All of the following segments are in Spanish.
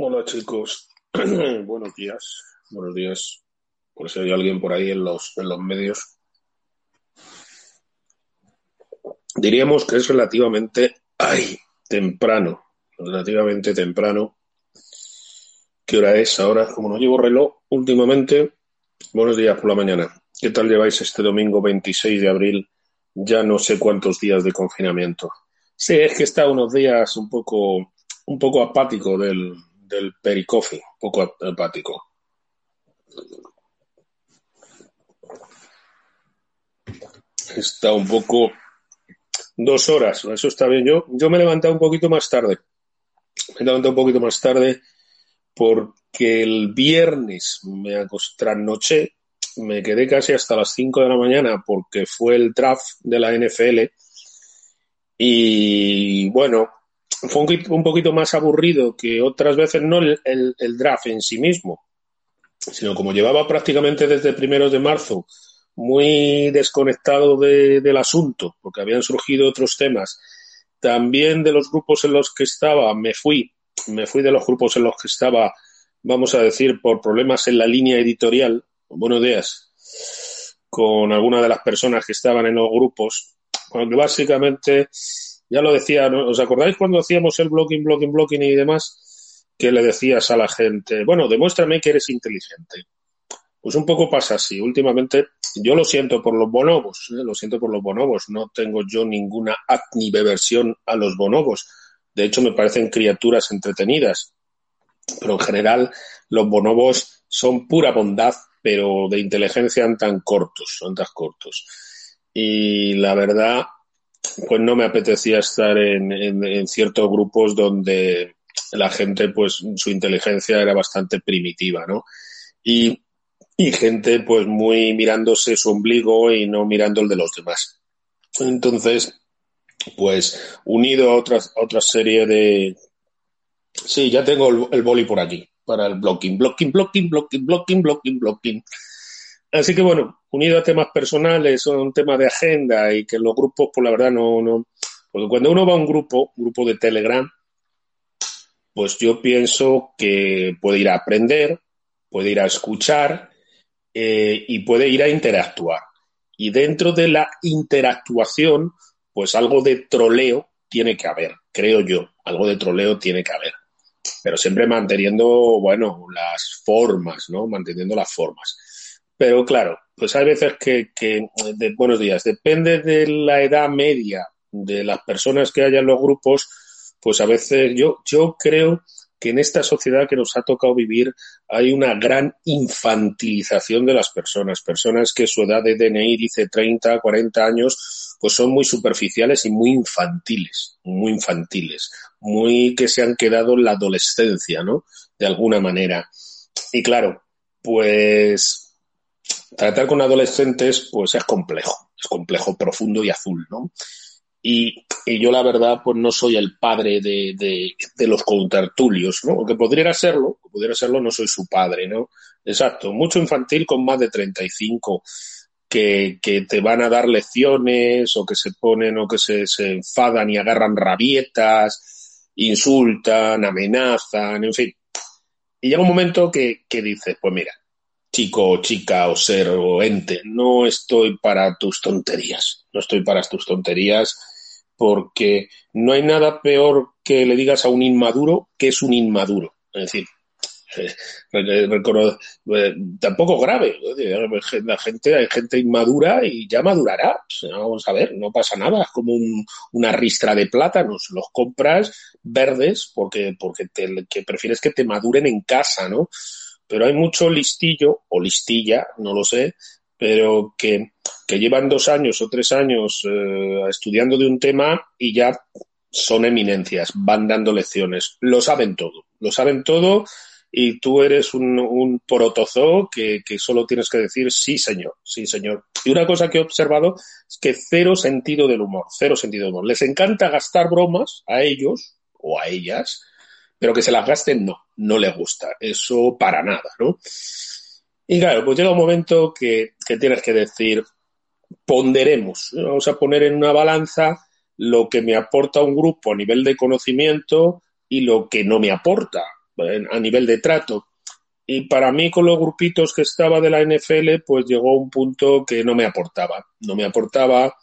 Hola chicos, buenos días, buenos días. Por si hay alguien por ahí en los, en los medios. Diríamos que es relativamente, ay, temprano, relativamente temprano. ¿Qué hora es ahora? Como no llevo reloj últimamente, buenos días por la mañana. ¿Qué tal lleváis este domingo 26 de abril? Ya no sé cuántos días de confinamiento. Sí, es que está unos días un poco, un poco apático del, del pericofi, un poco apático. Está un poco dos horas, eso está bien. Yo, yo me he levantado un poquito más tarde. Me he levantado un poquito más tarde porque el viernes me acosté me quedé casi hasta las 5 de la mañana porque fue el draft de la NFL y bueno, fue un, poquito más aburrido que otras veces, no el, draft en sí mismo, sino como llevaba prácticamente desde primeros de marzo muy desconectado del asunto, porque habían surgido otros temas. También de los grupos en los que estaba, me fui, me fui de los grupos en los que estaba, vamos a decir, por problemas en la línea editorial, buenos días, con alguna de las personas que estaban en los grupos, cuando básicamente, ya lo decía, ¿os acordáis cuando hacíamos el blogging, blogging, blogging y demás? Que le decías a la gente, bueno, demuéstrame que eres inteligente. Pues un poco pasa así. Últimamente, yo lo siento por los bonobos, ¿eh? lo siento por los bonobos. No tengo yo ninguna ni beversión a los bonobos. De hecho, me parecen criaturas entretenidas. Pero en general, los bonobos son pura bondad, pero de inteligencia tan cortos, son tan cortos y la verdad, pues no me apetecía estar en, ciertos grupos donde la gente, pues su inteligencia era bastante primitiva, ¿no? Y, gente, pues muy mirándose su ombligo y no mirando el de los demás. Entonces, pues unido a otra, otra serie de... Sí, ya tengo el, el boli por aquí para el blocking, blocking, blocking, blocking, blocking, blocking, blocking. Así que bueno, unido a temas personales, son temas de agenda y que los grupos, pues la verdad no, no. Porque cuando uno va a un grupo, un grupo de Telegram, pues yo pienso que puede ir a aprender, puede ir a escuchar eh, y puede ir a interactuar. Y dentro de la interactuación, pues algo de troleo tiene que haber, creo yo, algo de troleo tiene que haber. Pero siempre manteniendo, bueno, las formas, ¿no? Manteniendo las formas. Pero claro, pues hay veces que, de, buenos días, depende de la edad media de las personas que haya en los grupos, pues a veces yo, yo creo que en esta sociedad que nos ha tocado vivir hay una gran infantilización de las personas. Personas que su edad de DNI dice 30, 40 años, pues son muy superficiales y muy infantiles, muy infantiles, muy que se han quedado en la adolescencia, ¿no? De alguna manera. Y claro, pues tratar con adolescentes pues es complejo, es complejo, profundo y azul, ¿no? Y, yo la verdad pues no soy el padre de, los contertulios, ¿no? Aunque podría serlo, pudiera serlo, no soy su padre, ¿no? Exacto, mucho infantil con más de 35 que, que te van a dar lecciones o que se ponen o que se, enfadan y agarran rabietas, insultan, amenazan, en fin. Y llega un momento que dices, pues mira, chico o chica o ser o ente, no estoy para tus tonterías, no estoy para tus tonterías porque no hay nada peor que le digas a un inmaduro que es un inmaduro. Es decir, eh, tampoco grave. La gente, hay gente inmadura y ya madurará. Vamos a ver, no pasa nada. Es como una ristra de plátanos. Los compras verdes porque, porque que prefieres que te maduren en casa, ¿no? Pero hay mucho listillo o listilla, no lo sé, pero que, llevan dos años o tres años eh, estudiando de un tema y ya son eminencias, van dando lecciones, lo saben todo, lo saben todo y tú eres un, un protozoo que, que, solo tienes que decir sí, señor, sí, señor. Y una cosa que he observado es que cero sentido del humor, cero sentido del humor. Les encanta gastar bromas a ellos o a ellas pero que se las gasten no, no le gusta, eso para nada, ¿no? Y claro, pues llega un momento que, tienes que decir, ponderemos, vamos a poner en una balanza lo que me aporta un grupo a nivel de conocimiento y lo que no me aporta. a nivel de trato. Y para mí, con los grupitos que estaba de la NFL, pues llegó un punto que no me aportaba. No me aportaba,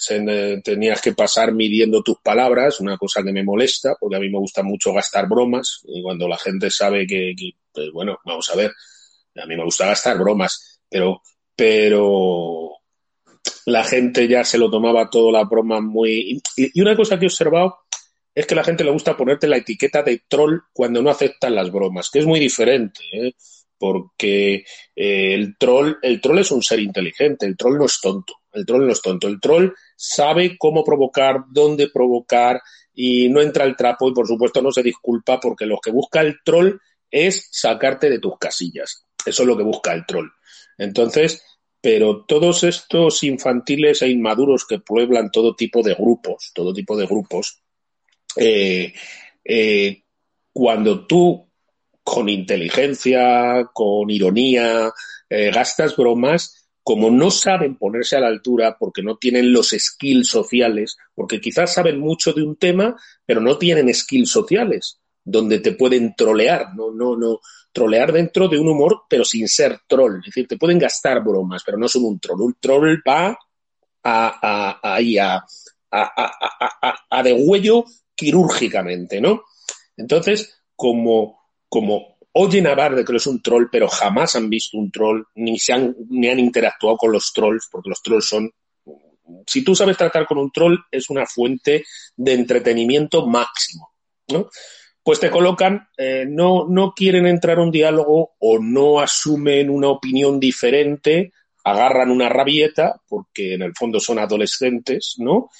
se, tenías que pasar midiendo tus palabras, una cosa que me molesta, porque a mí me gusta mucho gastar bromas. Y cuando la gente sabe que, pues bueno, vamos a ver, a mí me gusta gastar bromas, pero, pero la gente ya se lo tomaba todo la broma muy. Y, una cosa que he observado es que la gente le gusta ponerte la etiqueta de troll cuando no aceptan las bromas, que es muy diferente, ¿eh? porque eh, el troll, el troll es un ser inteligente, el troll no es tonto, el troll no es tonto, el troll sabe cómo provocar, dónde provocar y no entra el trapo y por supuesto no se disculpa porque lo que busca el troll es sacarte de tus casillas. Eso es lo que busca el troll. Entonces, pero todos estos infantiles e inmaduros que pueblan todo tipo de grupos, todo tipo de grupos, eh, eh, cuando tú con inteligencia, con ironía, eh, gastas bromas, como no saben ponerse a la altura porque no tienen los skills sociales, porque quizás saben mucho de un tema, pero no tienen skills sociales, donde te pueden trolear, no, no, no, trolear dentro de un humor, pero sin ser troll. Es decir, te pueden gastar bromas, pero no son un troll. Un troll va a, a, a, a, a degüello quirúrgicamente, ¿no? Entonces, como, como oyen hablar de que es un troll, pero jamás han visto un troll, ni, se han, ni han interactuado con los trolls, porque los trolls son si tú sabes tratar con un troll, es una fuente de entretenimiento máximo. ¿no? pues te colocan, eh, no, no quieren entrar a un diálogo o no asumen una opinión diferente, agarran una rabieta, porque en el fondo son adolescentes, ¿no?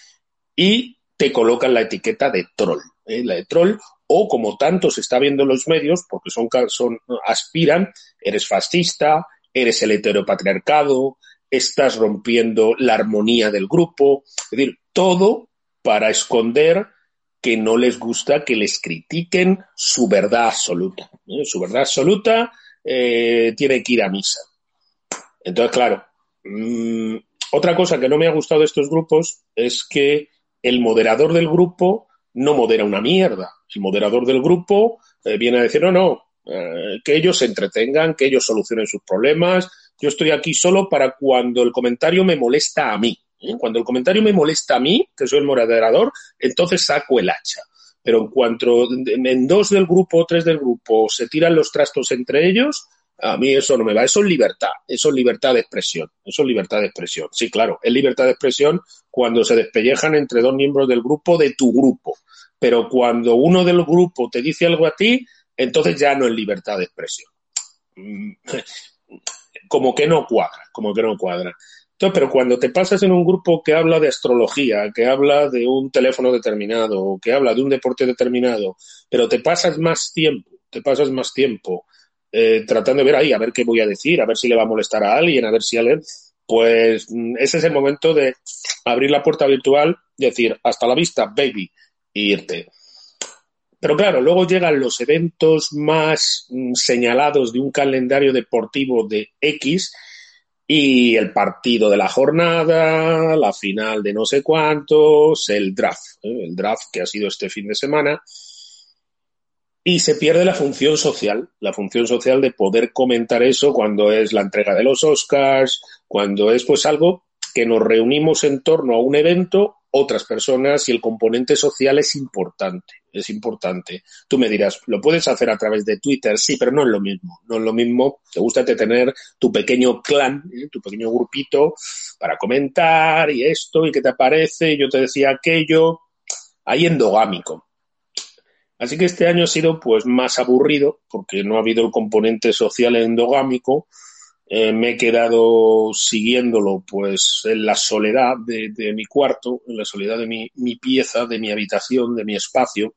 Y te colocan la etiqueta de troll, ¿eh? la de troll, o como tanto se está viendo en los medios, porque son, son, aspiran, eres fascista, eres el heteropatriarcado, estás rompiendo la armonía del grupo, es decir, todo para esconder que no les gusta que les critiquen su verdad absoluta. Su verdad absoluta eh, tiene que ir a misa. Entonces, claro, mm, otra cosa que no me ha gustado de estos grupos es que el moderador del grupo no modera una mierda. El moderador del grupo eh, viene a decir, no, no, que ellos se entretengan, que ellos solucionen sus problemas. Yo estoy aquí solo para cuando el comentario me molesta a mí. ¿eh? Cuando el comentario me molesta a mí, que soy el moderador, entonces saco el hacha. Pero en cuanto en dos del grupo o tres del grupo se tiran los trastos entre ellos, a mí eso no me va. Eso es libertad, eso es libertad de expresión, eso es libertad de expresión. Sí, claro, es libertad de expresión cuando se despellejan entre dos miembros del grupo de tu grupo. Pero cuando uno del grupo te dice algo a ti, entonces ya no es libertad de expresión. Mm, como que no cuadra, como que no cuadra pero cuando te pasas en un grupo que habla de astrología, que habla de un teléfono determinado, que habla de un deporte determinado, pero te pasas más tiempo, te pasas más tiempo eh, tratando de ver ahí, a ver qué voy a decir, a ver si le va a molestar a alguien, a ver si alguien, pues mm, ese es el momento de abrir la puerta virtual, decir, hasta la vista, baby, e irte. Pero claro, luego llegan los eventos más mm, señalados de un calendario deportivo de X y el partido de la jornada, la final de no sé cuántos, el draft, ¿eh? el draft que ha sido este fin de semana. Y se pierde la función social, la función social de poder comentar eso cuando es la entrega de los Oscars, cuando es pues algo que nos reunimos en torno a un evento, otras personas y el componente social es importante, es importante. Tú me dirás, lo puedes hacer a través de Twitter, sí, pero no es lo mismo, no es lo mismo. Te gusta tener tu pequeño clan, ¿eh? tu pequeño grupito para comentar y esto y qué te parece, yo te decía aquello, ahí endogámico. Así que este año ha sido pues más aburrido porque no ha habido el componente social endogámico, eh, me he quedado siguiéndolo pues en la soledad de, mi cuarto, en la soledad de mi, pieza, de mi habitación, de mi espacio,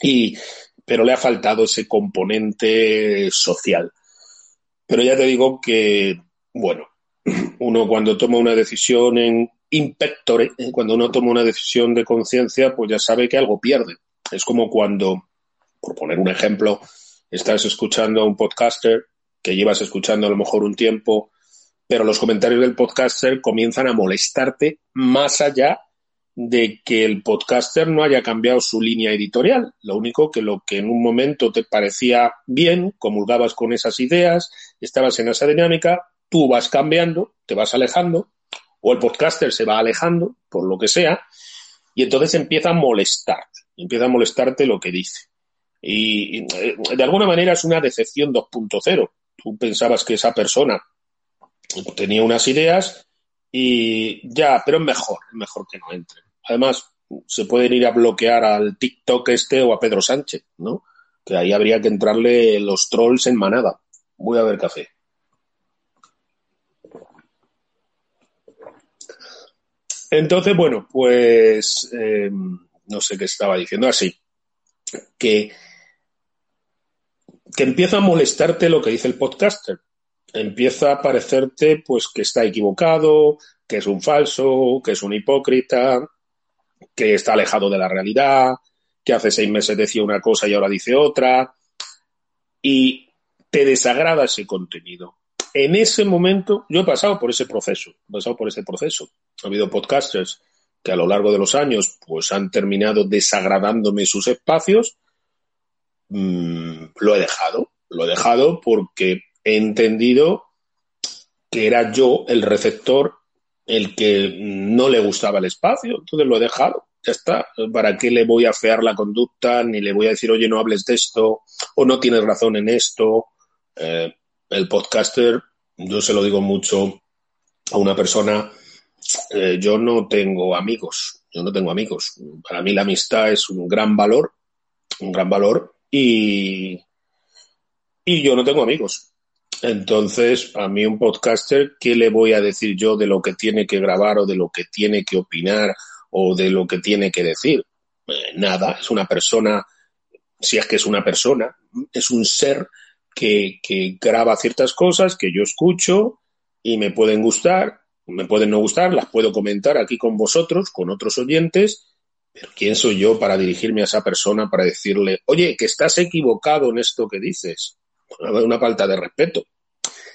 y, pero le ha faltado ese componente social. Pero ya te digo que, bueno, uno cuando toma una decisión en impectore, cuando uno toma una decisión de conciencia, pues ya sabe que algo pierde. Es como cuando, por poner un ejemplo, estás escuchando a un podcaster que llevas escuchando a lo mejor un tiempo, pero los comentarios del podcaster comienzan a molestarte más allá de que el podcaster no haya cambiado su línea editorial. Lo único que lo que en un momento te parecía bien, comulgabas con esas ideas, estabas en esa dinámica, tú vas cambiando, te vas alejando, o el podcaster se va alejando, por lo que sea, y entonces empieza a molestarte, empieza a molestarte lo que dice. Y, eh, de alguna manera es una decepción 2.0. Tú pensabas que esa persona tenía unas ideas y ya, pero es mejor, es mejor que no entre. Además, se pueden ir a bloquear al TikTok este o a Pedro Sánchez, ¿no? Que ahí habría que entrarle los trolls en manada. Voy a ver café. Entonces, bueno, pues em, no sé qué estaba diciendo así. Que, que empieza a molestarte lo que dice el podcaster empieza a parecerte pues que está equivocado, que es un falso, que es un hipócrita, que está alejado de la realidad, que hace seis meses decía una cosa y ahora dice otra, y te desagrada ese contenido. En ese momento, yo he pasado por ese proceso, he pasado por ese proceso. Ha habido podcasters que a lo largo de los años pues han terminado desagradándome sus espacios. Mm, lo he dejado, lo he dejado porque he entendido que era yo el receptor el que no le gustaba el espacio, entonces lo he dejado, ya está. ¿Para qué le voy a fear la conducta? Ni le voy a decir, oye, no hables de esto, o no tienes razón en esto. Eh, el podcaster, yo se lo digo mucho a una persona, eh, yo no tengo amigos, yo no tengo amigos. Para mí la amistad es un gran valor, un gran valor, y, y yo no tengo amigos. Entonces, a mí un podcaster, ¿qué le voy a decir yo de lo que tiene que grabar o de lo que tiene que opinar o de lo que tiene que decir? Eh, nada, es una persona, si es que es una persona, es un ser que, que graba ciertas cosas que yo escucho y me pueden gustar, me pueden no gustar, las puedo comentar aquí con vosotros, con otros oyentes, pero ¿quién soy yo para dirigirme a esa persona para decirle, oye, que estás equivocado en esto que dices? Una falta de respeto.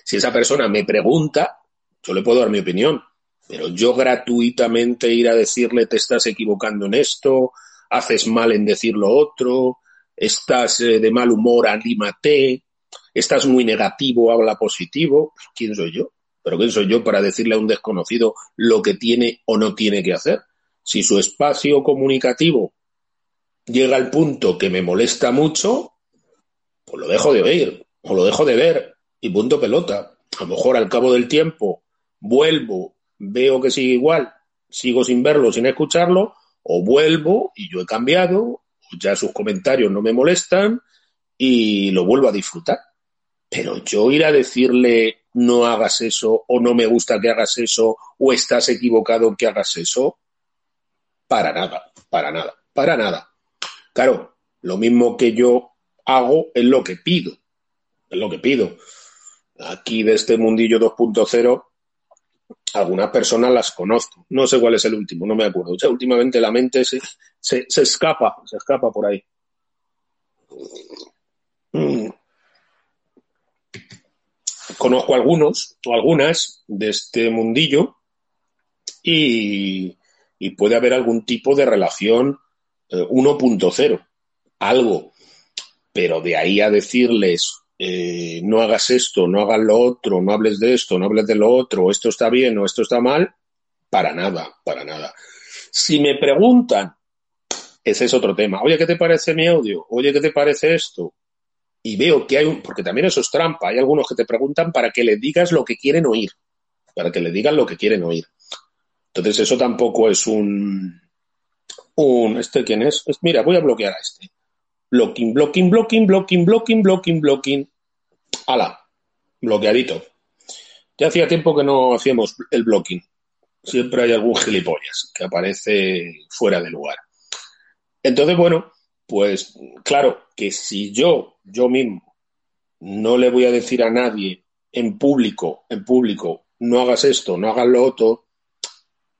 Si esa persona me pregunta, yo le puedo dar mi opinión, pero yo gratuitamente ir a decirle te estás equivocando en esto, haces mal en decir lo otro, estás eh, de mal humor, anímate, estás muy negativo, habla positivo, ¿quién soy yo? Pero ¿quién soy yo para decirle a un desconocido lo que tiene o no tiene que hacer? Si su espacio comunicativo llega al punto que me molesta mucho, pues lo dejo de oír o lo dejo de ver y punto pelota. A lo mejor al cabo del tiempo vuelvo, veo que sigue igual, sigo sin verlo, sin escucharlo, o vuelvo y yo he cambiado, ya sus comentarios no me molestan y lo vuelvo a disfrutar. Pero yo ir a decirle no hagas eso o no me gusta que hagas eso o estás equivocado que hagas eso, para nada, para nada, para nada. Claro, lo mismo que yo hago es lo que pido, es lo que pido aquí de este mundillo 2.0, algunas personas las conozco. No sé cuál es el último, no me acuerdo. O sea, últimamente la mente se, se, escapa, se escapa por ahí. Conozco algunos o algunas de este mundillo y, puede haber algún tipo de relación 1.0, eh, algo. Pero de ahí a decirles eh, no hagas esto, no hagas lo otro, no hables de esto, no hables de lo otro, esto está bien o esto está mal, para nada, para nada. Si me preguntan, ese es otro tema, oye, ¿qué te parece mi audio? Oye, ¿qué te parece esto? Y veo que hay un, porque también eso es trampa, hay algunos que te preguntan para que les digas lo que quieren oír, para que le digan lo que quieren oír. Entonces eso tampoco es un, un, ¿este quién es? Mira, voy a bloquear a este blocking, blocking, blocking, blocking, blocking, blocking, blocking. Ala, bloqueadito. Ya hacía tiempo que no hacíamos el blocking. Siempre hay algún gilipollas que aparece fuera de lugar. Entonces, bueno, pues claro que si yo, yo mismo, no le voy a decir a nadie en público, en público, no hagas esto, no hagas lo otro,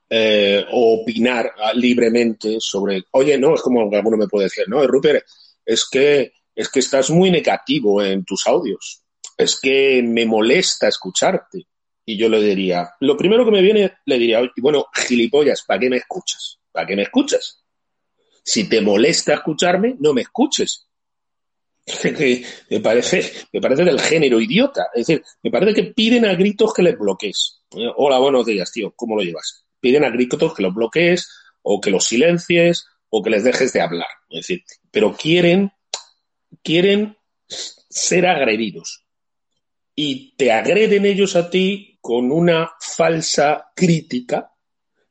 eh, o opinar libremente sobre, oye, no, es como alguno me puede decir, no, Rupert, es que, es que estás muy negativo en tus audios, es que me molesta escucharte. Y yo le diría, lo primero que me viene, le diría, bueno, gilipollas, ¿para qué me escuchas? ¿Para qué me escuchas? Si te molesta escucharme, no me escuches. me parece, me parece del género idiota. Es decir, me parece que piden a gritos que les bloquees. Hola, buenos días, tío. ¿Cómo lo llevas? Piden a gritos que los bloquees o que los silencies o que les dejes de hablar. Es decir, pero quieren, quieren ser agredidos. Y te agreden ellos a ti con una falsa crítica,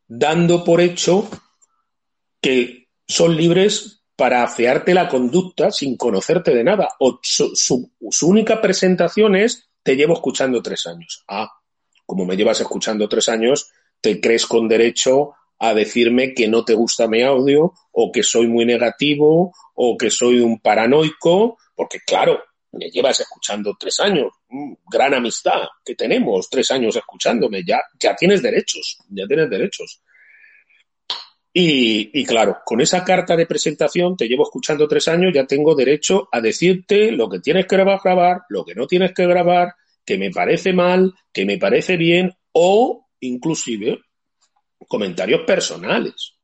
dando por hecho que son libres para afearte la conducta sin conocerte de nada. O su, única presentación es te llevo escuchando tres años. Ah, como me llevas escuchando tres años, te crees con derecho a decirme que no te gusta mi audio o que soy muy negativo o que soy un paranoico, porque claro, me llevas escuchando tres años, mm, gran amistad que tenemos, tres años escuchándome, ya, ya tienes derechos, ya tienes derechos. Y, claro, con esa carta de presentación, te llevo escuchando tres años, ya tengo derecho a decirte lo que tienes que grabar, lo que no tienes que grabar, que me parece mal, que me parece bien, o inclusive comentarios personales,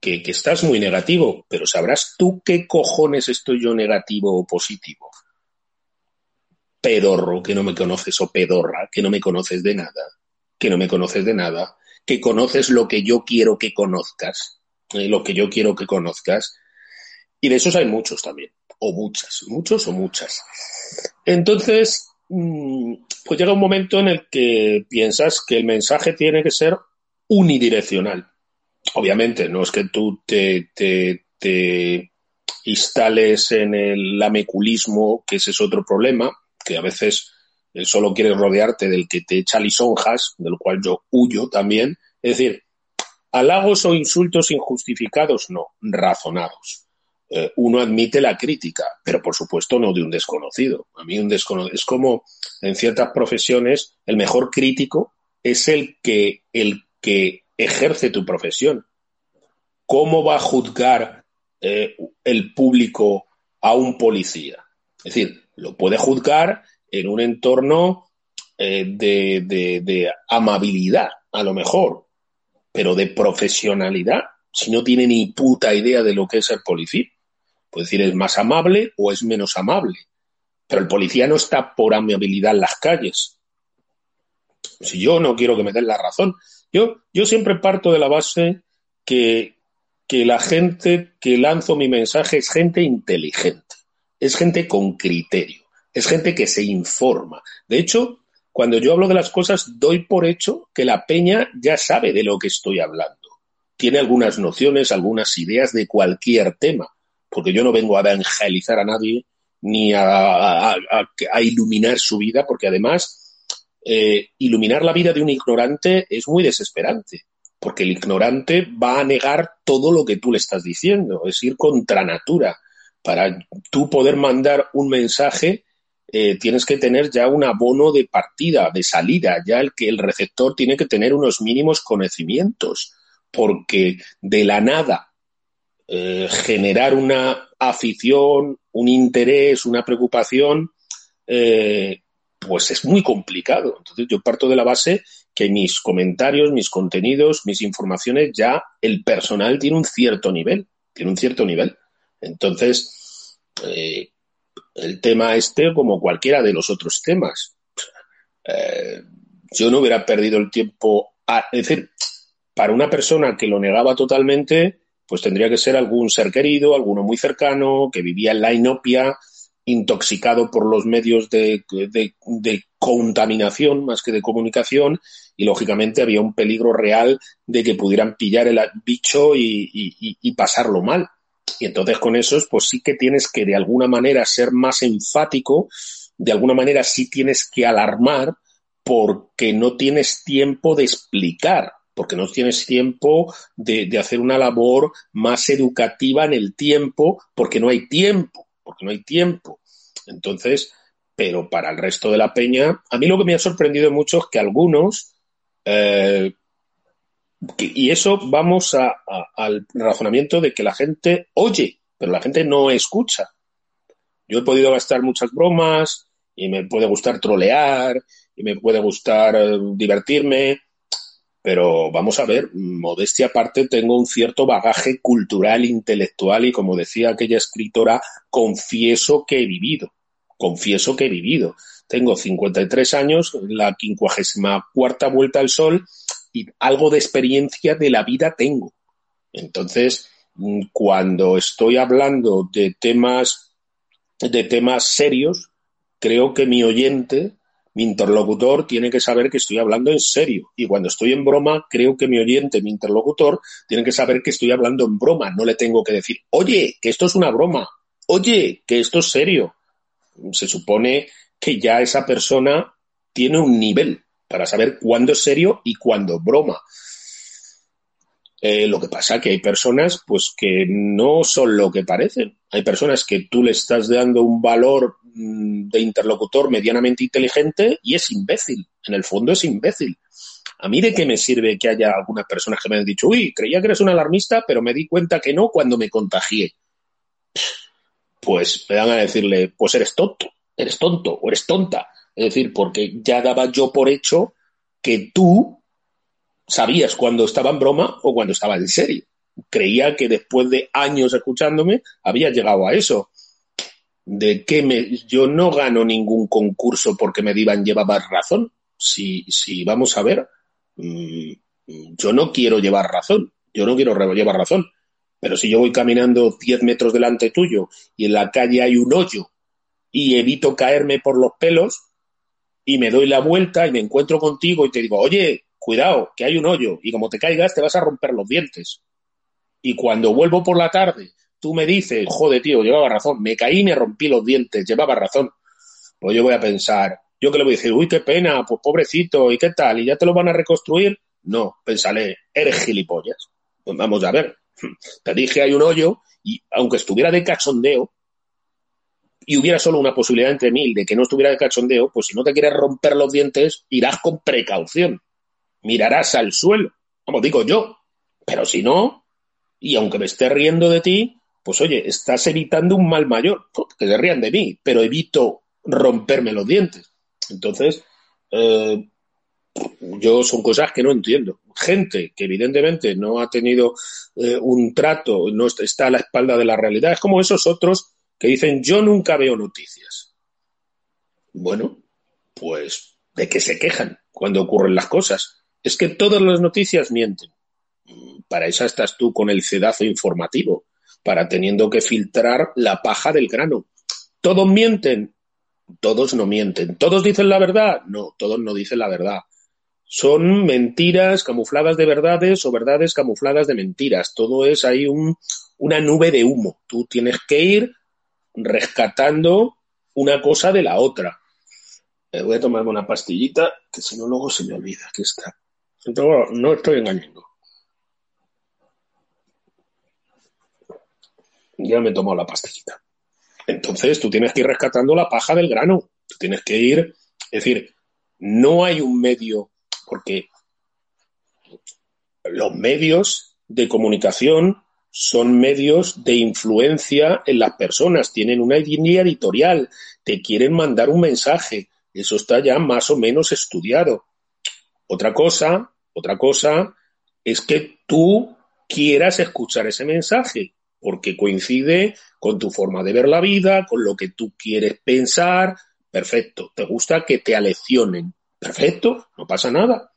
que, que estás muy negativo, pero sabrás tú qué cojones estoy yo negativo o positivo. Pedorro, que no me conoces, o pedorra, que no me conoces de nada, que no me conoces de nada que conoces lo que yo quiero que conozcas, eh, lo que yo quiero que conozcas. Y de esos hay muchos también, o muchas, muchos o muchas. Entonces, mm, pues llega un momento en el que piensas que el mensaje tiene que ser unidireccional. Obviamente, no es que tú te, te, instales en el ameculismo, que ese es otro problema, que a veces solo quieres rodearte del que te echa lisonjas, del cual yo huyo también. Es decir, halagos o insultos injustificados, no, razonados. Eh, uno admite la crítica, pero por supuesto no de un desconocido. A mí un desconocido es como en ciertas profesiones el mejor crítico es el que el que ejerce tu profesión. ¿Cómo va a juzgar eh, el público a un policía? Es decir, lo puede juzgar en un entorno eh, de, amabilidad, a lo mejor, pero de profesionalidad, si no tiene ni puta idea de lo que es ser policía. Puede decir, es más amable o es menos amable. Pero el policía no está por amabilidad en las calles. Si yo no quiero que me den la razón, yo, yo siempre parto de la base que, que la gente que lanzo mi mensaje es gente inteligente, es gente con criterio es gente que se informa. De hecho, cuando yo hablo de las cosas, doy por hecho que la peña ya sabe de lo que estoy hablando. Tiene algunas nociones, algunas ideas de cualquier tema, porque yo no vengo a evangelizar a nadie ni a, iluminar su vida, porque además eh, iluminar la vida de un ignorante es muy desesperante, porque el ignorante va a negar todo lo que tú le estás diciendo, es ir contra natura. Para tú poder mandar un mensaje eh, tienes que tener ya un abono de partida, de salida, ya el que el receptor tiene que tener unos mínimos conocimientos, porque de la nada eh, generar una afición, un interés, una preocupación, eh, pues es muy complicado. Entonces yo parto de la base que mis comentarios, mis contenidos, mis informaciones, ya el personal tiene un cierto nivel, tiene un cierto nivel. Entonces, el tema este como cualquiera de los otros temas. Eh, yo no hubiera perdido el tiempo. es decir, para una persona que lo negaba totalmente, pues tendría que ser algún ser querido, alguno muy cercano, que vivía en la inopia, intoxicado por los medios de, contaminación más que de comunicación, y lógicamente había un peligro real de que pudieran pillar el bicho y pasarlo mal. Y entonces con esos, pues sí que tienes que de alguna manera ser más enfático, de alguna manera sí tienes que alarmar porque no tienes tiempo de explicar, porque no tienes tiempo de, hacer una labor más educativa en el tiempo, porque no hay tiempo, porque no hay tiempo. Entonces, pero para el resto de la peña, a mí lo que me ha sorprendido mucho es que algunos eh, y eso vamos al razonamiento de que la gente oye, pero la gente no escucha. Yo he podido gastar muchas bromas y me puede gustar trolear y me puede gustar eh, divertirme, Pero vamos a ver, modestia aparte, tengo un cierto bagaje cultural, intelectual y, como decía aquella escritora, confieso que he vivido. Confieso que he vivido. Tengo 53 años, la quincuagésima cuarta vuelta al sol algo de experiencia de la vida tengo. Entonces, mm, cuando estoy hablando de temas, de temas serios, creo que mi oyente mi interlocutor tiene que saber que estoy hablando en serio. Y cuando estoy en broma, creo que mi oyente, mi interlocutor, tiene que saber que estoy hablando en broma. No le tengo que decir, oye, que esto es una broma. Oye, que esto es serio. Se supone que ya esa persona tiene un nivel para saber cuándo es serio y cuándo broma. Eh, lo que pasa que hay personas pues que no son lo que parecen. Hay personas que tú le estás dando un valor Mm, de interlocutor medianamente inteligente y es imbécil. En el fondo es imbécil. A mí de qué me sirve que haya algunas personas que me han dicho, uy, creía que eres un alarmista, pero me di cuenta que no cuando me contagié. Pues me van a decirle, pues eres tonto, eres tonto o eres tonta. Es decir, porque ya daba yo por hecho que tú sabías cuando estaba en broma o cuando estaba en serio. Creía que después de años escuchándome había llegado a eso de que me, yo no gano ningún concurso porque me digan llevaba razón. Si, si vamos a ver, mm, yo no quiero llevar razón, yo no quiero llevar razón. Pero si yo voy caminando 10 metros delante tuyo y en la calle hay un hoyo y evito caerme por los pelos y me doy la vuelta y me encuentro contigo y te digo, oye, cuidado, que hay un hoyo y como te caigas te vas a romper los dientes. Y cuando vuelvo por la tarde tú me dices, joder, tío, llevaba razón, me caí y me rompí los dientes, llevaba razón. Pues yo voy a pensar, yo que le voy a decir, uy, qué pena, pues pobrecito, ¿y qué tal? ¿Y ya te lo van a reconstruir? No, pensaré, eres gilipollas. Pues vamos a ver, te dije hay un hoyo y aunque estuviera de cachondeo y hubiera solo una posibilidad entre mil de que no estuviera de cachondeo, pues si no te quieres romper los dientes, irás con precaución, mirarás al suelo, como digo yo, pero si no, y aunque me esté riendo de ti, pues oye, estás evitando un mal mayor, que se rían de mí, pero evito romperme los dientes. Entonces, eh, yo son cosas que no entiendo. Gente que evidentemente no ha tenido eh, un trato, no está a la espalda de la realidad, es como esos otros que dicen yo nunca veo noticias. Bueno, pues de qué se quejan cuando ocurren las cosas. Es que todas las noticias mienten. Para eso estás tú con el cedazo informativo para teniendo que filtrar la paja del grano. ¿Todos mienten? Todos no mienten. ¿Todos dicen la verdad? No, todos no dicen la verdad. Son mentiras camufladas de verdades o verdades camufladas de mentiras. Todo es ahí una nube de humo. Tú tienes que ir rescatando una cosa de la otra. Eh, voy a tomarme una pastillita, que si no luego se me olvida que está. no estoy engañando. ya me he tomado la pastillita. Entonces tú tienes que ir rescatando la paja del grano. Tienes que ir, es decir, no hay un medio, porque los medios de comunicación son medios de influencia en las personas, tienen una línea editorial, te quieren mandar un mensaje, eso está ya más o menos estudiado. Otra cosa, otra cosa es que tú quieras escuchar ese mensaje porque coincide con tu forma de ver la vida, con lo que tú quieres pensar. Perfecto, te gusta que te aleccionen. Perfecto, no pasa nada.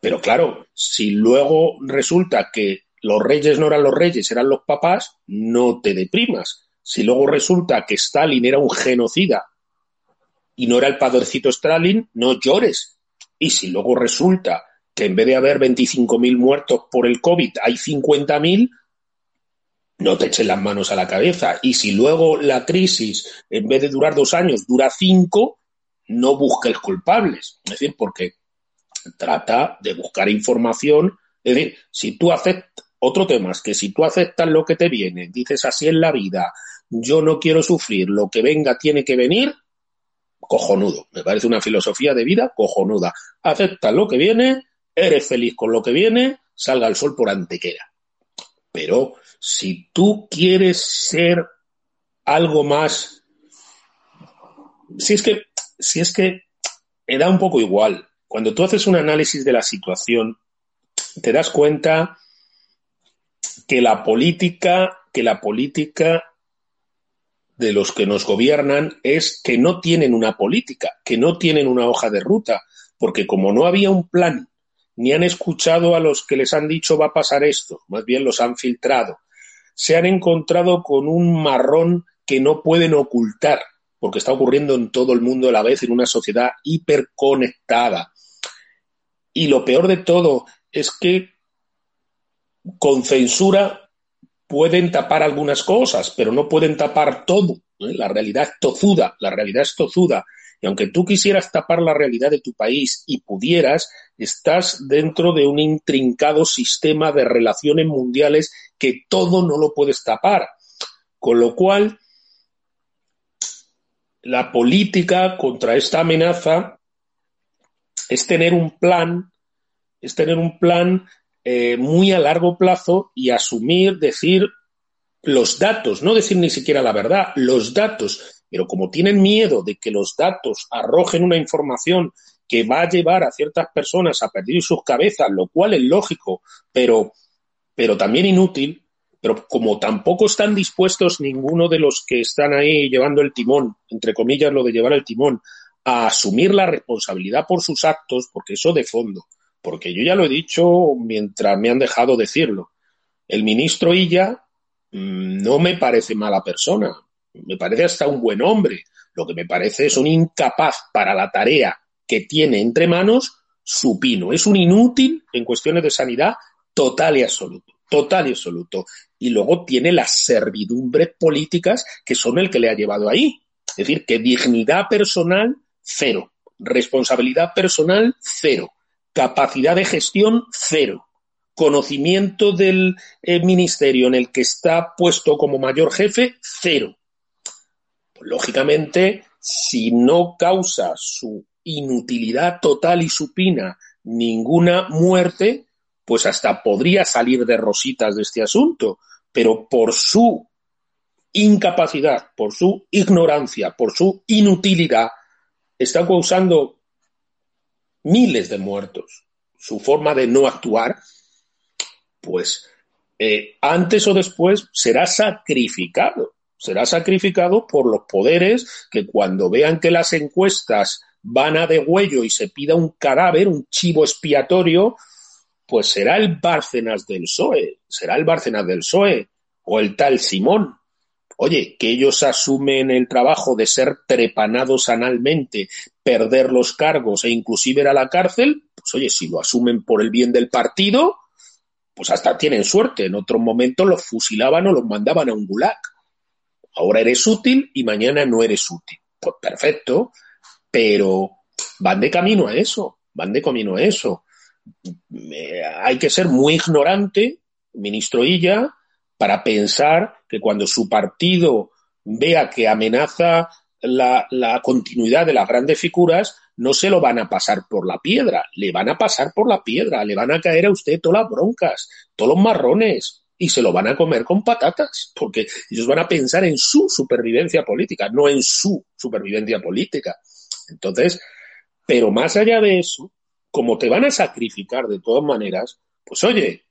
Pero claro, si luego resulta que los reyes no eran los reyes, eran los papás, no te deprimas. Si luego resulta que Stalin era un genocida y no era el padrecito Stalin, no llores. Y si luego resulta que en vez de haber 25.000 muertos por el COVID hay 50.000, no te eches las manos a la cabeza. Y si luego la crisis, en vez de durar dos años, dura cinco, no busques culpables. Es decir, porque trata de buscar información. Es decir, si tú aceptas, otro tema es que si tú aceptas lo que te viene, dices así en la vida, yo no quiero sufrir, lo que venga tiene que venir, cojonudo. Me parece una filosofía de vida cojonuda. Aceptas lo que viene, eres feliz con lo que viene, salga el sol por antequera. Pero si tú quieres ser algo más, si es que, si es que me da un poco igual. cuando tú haces un análisis de la situación, te das cuenta que la política, que la política de los que nos gobiernan es que no tienen una política, que no tienen una hoja de ruta, porque como no había un plan, ni han escuchado a los que les han dicho va a pasar esto, más bien los han filtrado, se han encontrado con un marrón que no pueden ocultar, porque está ocurriendo en todo el mundo a la vez en una sociedad hiperconectada. Y lo peor de todo es que con censura pueden tapar algunas cosas, pero no pueden tapar todo. ¿eh? La realidad es tozuda, la realidad es tozuda. Y aunque tú quisieras tapar la realidad de tu país y pudieras, estás dentro de un intrincado sistema de relaciones mundiales que todo no lo puedes tapar. Con lo cual, la política contra esta amenaza es tener un plan, es tener un plan eh, muy a largo plazo y asumir, decir los datos, no decir ni siquiera la verdad, los datos, pero como tienen miedo de que los datos arrojen una información que va a llevar a ciertas personas a perder sus cabezas, lo cual es lógico, pero, pero también inútil, pero como tampoco están dispuestos ninguno de los que están ahí llevando el timón, entre comillas lo de llevar el timón, a asumir la responsabilidad por sus actos, porque eso de fondo, porque yo ya lo he dicho mientras me han dejado decirlo, el ministro Illa mm, no me parece mala persona, me parece hasta un buen hombre, lo que me parece es un incapaz para la tarea que tiene entre manos supino, es un inútil en cuestiones de sanidad total y absoluto total y absoluto. Y luego tiene las servidumbres políticas que son el que le ha llevado ahí. Es decir, que dignidad personal, cero. Responsabilidad personal, cero. Capacidad de gestión, cero. Conocimiento del eh, ministerio en el que está puesto como mayor jefe, cero. Pues, lógicamente, si no causa su inutilidad total y supina ninguna muerte, pues hasta podría salir de rositas de este asunto, pero por su incapacidad, por su ignorancia, por su inutilidad, está causando miles de muertos. Su forma de no actuar, pues eh, antes o después será sacrificado. Será sacrificado por los poderes que cuando vean que las encuestas van a degüello y se pida un cadáver, un chivo expiatorio, pues será el Bárcenas del PSOE, será el Bárcenas del PSOE o el tal Simón. Oye, que ellos asumen el trabajo de ser trepanados analmente, perder los cargos e inclusive ir a la cárcel, pues oye, si lo asumen por el bien del partido, pues hasta tienen suerte. En otros momentos los fusilaban o los mandaban a un gulag. Ahora eres útil y mañana no eres útil. Pues perfecto, pero van de camino a eso, van de camino a eso hay que ser muy ignorante, ministro Illa, para pensar que cuando su partido vea que amenaza la, continuidad de las grandes figuras, no se lo van a pasar por la piedra, le van a pasar por la piedra, le van a caer a usted todas las broncas, todos los marrones, y se lo van a comer con patatas, porque ellos van a pensar en su supervivencia política, no en su supervivencia política. Entonces, pero más allá de eso, como te van a sacrificar de todas maneras, pues oye,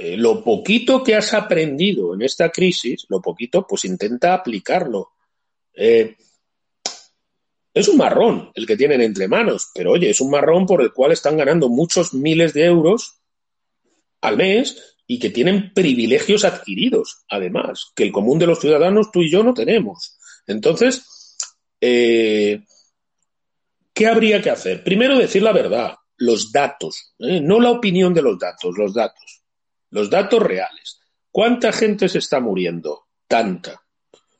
eh, lo poquito que has aprendido en esta crisis, lo poquito, pues intenta aplicarlo. Eh, es un marrón el que tienen entre manos, pero oye, es un marrón por el cual están ganando muchos miles de euros al mes y que tienen privilegios adquiridos, además, que el común de los ciudadanos, tú y yo, no tenemos. Entonces, eh, ¿Qué habría que hacer? Primero decir la verdad, los datos, no la opinión de los datos, los datos, los datos reales. ¿Cuánta gente se está muriendo? Tanta.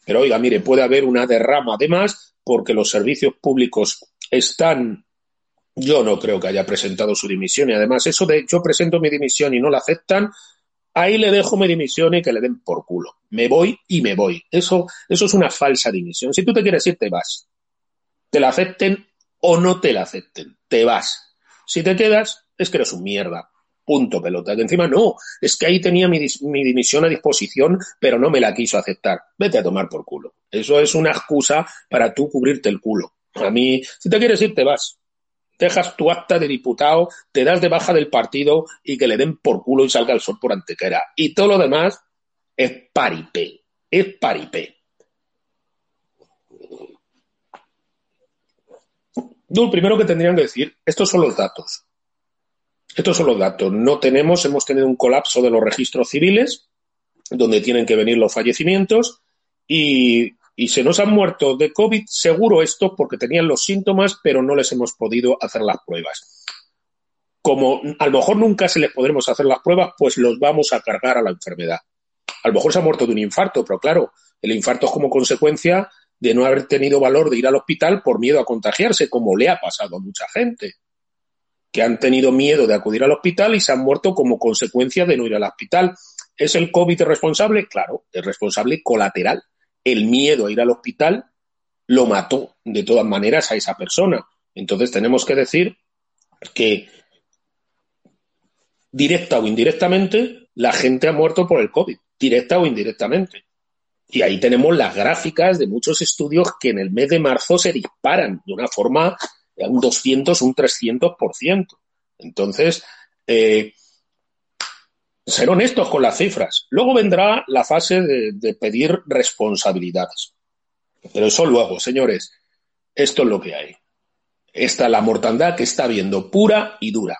Pero oiga, mire, puede haber una derrama además porque los servicios públicos están yo no creo que haya presentado su dimisión y además eso de yo presento mi dimisión y no la aceptan, ahí le dejo mi dimisión y que le den por culo. Me voy y me voy. Eso, eso es una falsa dimisión. Si tú te quieres ir, te vas. Te la acepten o no te la acepten, te vas. Si te quedas, es que eres un mierda. Punto pelota. Que encima no, es que ahí tenía mi, dimisión a disposición, pero no me la quiso aceptar. Vete a tomar por culo. Eso es una excusa para tú cubrirte el culo. A mí, si te quieres ir, te vas. dejas tu acta de diputado, te das de baja del partido y que le den por culo y salga el sol por antequera. Y todo lo demás es paripé, es paripé. No, primero que tendrían que decir, estos son los datos. Estos son los datos. No tenemos, hemos tenido un colapso de los registros civiles, donde tienen que venir los fallecimientos, y, se nos han muerto de COVID, seguro esto, porque tenían los síntomas, pero no les hemos podido hacer las pruebas. Como a lo mejor nunca se les podremos hacer las pruebas, pues los vamos a cargar a la enfermedad. A lo mejor se ha muerto de un infarto, pero claro, el infarto es como consecuencia de no haber tenido valor de ir al hospital por miedo a contagiarse, como le ha pasado a mucha gente, que han tenido miedo de acudir al hospital y se han muerto como consecuencia de no ir al hospital. ¿Es el COVID responsable? Claro, es responsable colateral. El miedo a ir al hospital lo mató de todas maneras a esa persona. Entonces tenemos que decir que directa o indirectamente la gente ha muerto por el COVID, directa o indirectamente. Y ahí tenemos las gráficas de muchos estudios que en el mes de marzo se disparan de una forma un 200, un 300%. Entonces, eh, ser honestos con las cifras. Luego vendrá la fase de, pedir responsabilidades. Pero eso luego, señores, esto es lo que hay. Esta es la mortandad que está viendo pura y dura.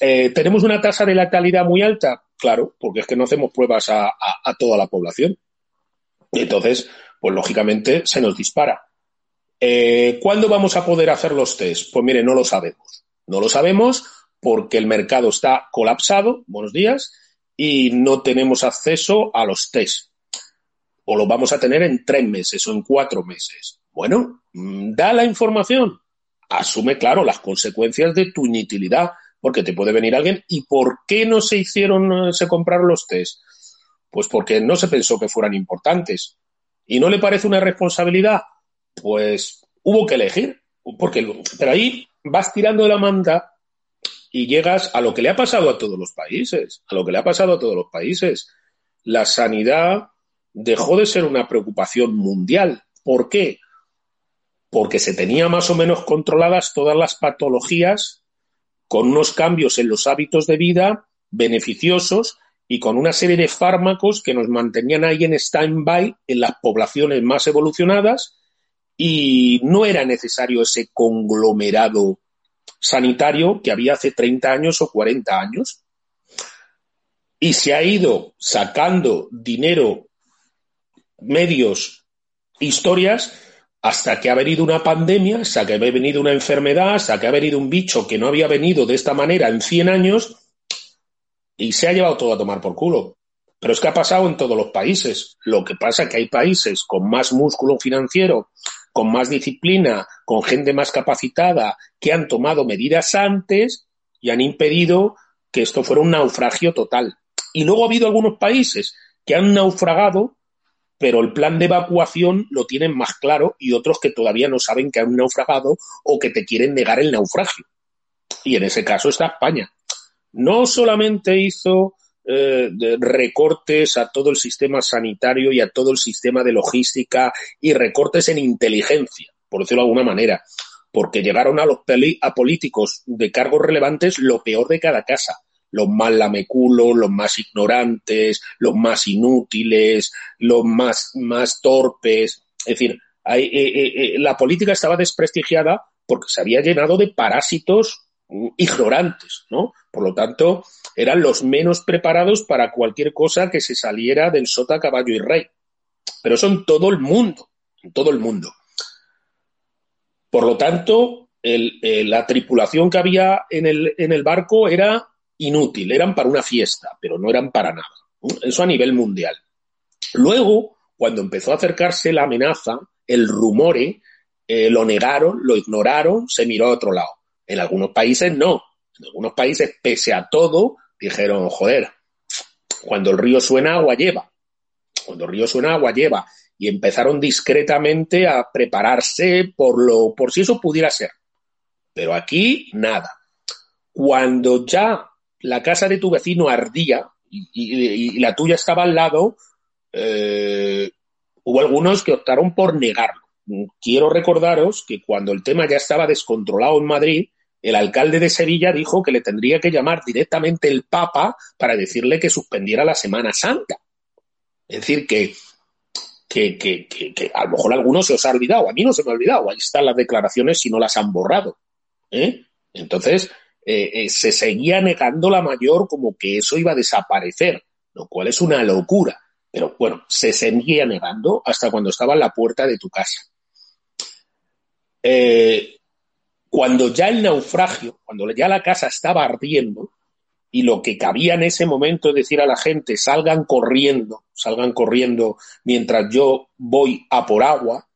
Eh, ¿Tenemos una tasa de letalidad muy alta? Claro, porque es que no hacemos pruebas a toda la población. Y entonces, pues lógicamente se nos dispara. Eh, ¿Cuándo vamos a poder hacer los test? Pues mire, no lo sabemos. No lo sabemos porque el mercado está colapsado, buenos días, y no tenemos acceso a los test. O lo vamos a tener en tres meses o en cuatro meses. Bueno, mm, da la información. Asume, claro, las consecuencias de tu inutilidad, porque te puede venir alguien. ¿Y por qué no se hicieron, se compraron los test? Pues porque no se pensó que fueran importantes. ¿Y no le parece una responsabilidad? Pues hubo que elegir. Porque, pero ahí vas tirando de la manta y llegas a lo que le ha pasado a todos los países, a lo que le ha pasado a todos los países. La sanidad dejó de ser una preocupación mundial. ¿Por qué? Porque se tenía más o menos controladas todas las patologías con unos cambios en los hábitos de vida beneficiosos y con una serie de fármacos que nos mantenían ahí en stand-by en las poblaciones más evolucionadas y no era necesario ese conglomerado sanitario que había hace 30 años o 40 años. Y se ha ido sacando dinero, medios, historias, hasta que ha venido una pandemia, hasta que ha venido una enfermedad, hasta que ha venido un bicho que no había venido de esta manera en 100 años y se ha llevado todo a tomar por culo. Pero es que ha pasado en todos los países. Lo que pasa es que hay países con más músculo financiero, con más disciplina, con gente más capacitada, que han tomado medidas antes y han impedido que esto fuera un naufragio total. Y luego ha habido algunos países que han naufragado, pero el plan de evacuación lo tienen más claro y otros que todavía no saben que han naufragado o que te quieren negar el naufragio. Y en ese caso está España no solamente hizo eh, recortes a todo el sistema sanitario y a todo el sistema de logística y recortes en inteligencia, por decirlo de alguna manera, porque llegaron a los a políticos de cargos relevantes lo peor de cada casa, los más lameculos, los más ignorantes, los más inútiles, los más, más torpes. Es decir, eh, eh, la política estaba desprestigiada porque se había llenado de parásitos ignorantes, ¿no? Por lo tanto, eran los menos preparados para cualquier cosa que se saliera del sota, caballo y rey. Pero eso en todo el mundo, en todo el mundo. Por lo tanto, la tripulación que había en el, en el barco era inútil, eran para una fiesta, pero no eran para nada. Eso a nivel mundial. Luego, cuando empezó a acercarse la amenaza, el rumore, eh, lo negaron, lo ignoraron, se miró a otro lado. En algunos países no. En algunos países, pese a todo, dijeron, joder, cuando el río suena, agua lleva. Cuando el río suena, agua lleva. Y empezaron discretamente a prepararse por, lo, por si eso pudiera ser. Pero aquí, nada. Cuando ya la casa de tu vecino ardía y, la tuya estaba al lado, eh, hubo algunos que optaron por negarlo quiero recordaros que cuando el tema ya estaba descontrolado en Madrid, el alcalde de Sevilla dijo que le tendría que llamar directamente el Papa para decirle que suspendiera la Semana Santa. Es decir, que, que, que, que, a lo mejor algunos se os ha olvidado, a mí no se me ha olvidado, ahí están las declaraciones si no las han borrado. ¿eh? Entonces, eh, eh, se seguía negando la mayor como que eso iba a desaparecer, lo cual es una locura. Pero bueno, se seguía negando hasta cuando estaba en la puerta de tu casa. Cuando ya el naufragio, cuando ya la casa estaba ardiendo, y lo que cabía en ese momento es decir a la gente, salgan corriendo, salgan corriendo mientras yo voy a por agua,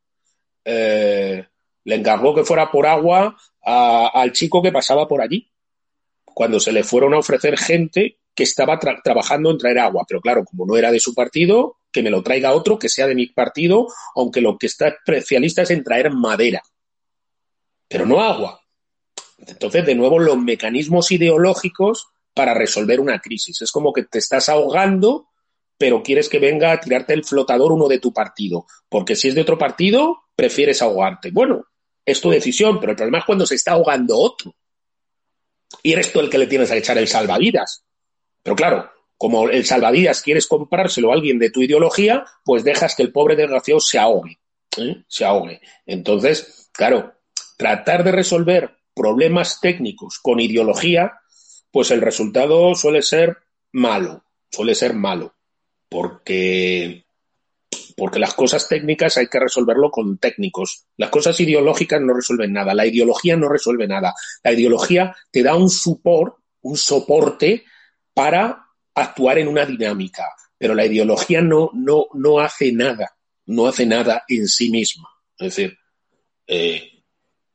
eh, le encargó que fuera por agua al chico que pasaba por allí, cuando se le fueron a ofrecer gente que estaba trabajando en traer agua. Pero claro, como no era de su partido, que me lo traiga otro que sea de mi partido, aunque lo que está especialista es en traer madera, pero no agua. Entonces, de nuevo, los mecanismos ideológicos para resolver una crisis. Es como que te estás ahogando, pero quieres que venga a tirarte el flotador uno de tu partido, porque si es de otro partido, prefieres ahogarte. Bueno, es tu decisión, pero el problema es cuando se está ahogando otro. Y eres tú el que le tienes a echar el salvavidas. Pero claro, como el salvavidas quieres comprárselo a alguien de tu ideología, pues dejas que el pobre desgraciado se ahogue. ¿eh? Se ahogue. Entonces, claro, tratar de resolver problemas técnicos con ideología pues el resultado suele ser malo, suele ser malo, porque, porque las cosas técnicas hay que resolverlo con técnicos. Las cosas ideológicas no resuelven nada, la ideología no resuelve nada. La ideología te da un un soporte para actuar en una dinámica, pero la ideología no, no, no hace nada, no hace nada en sí misma. Es decir, eh,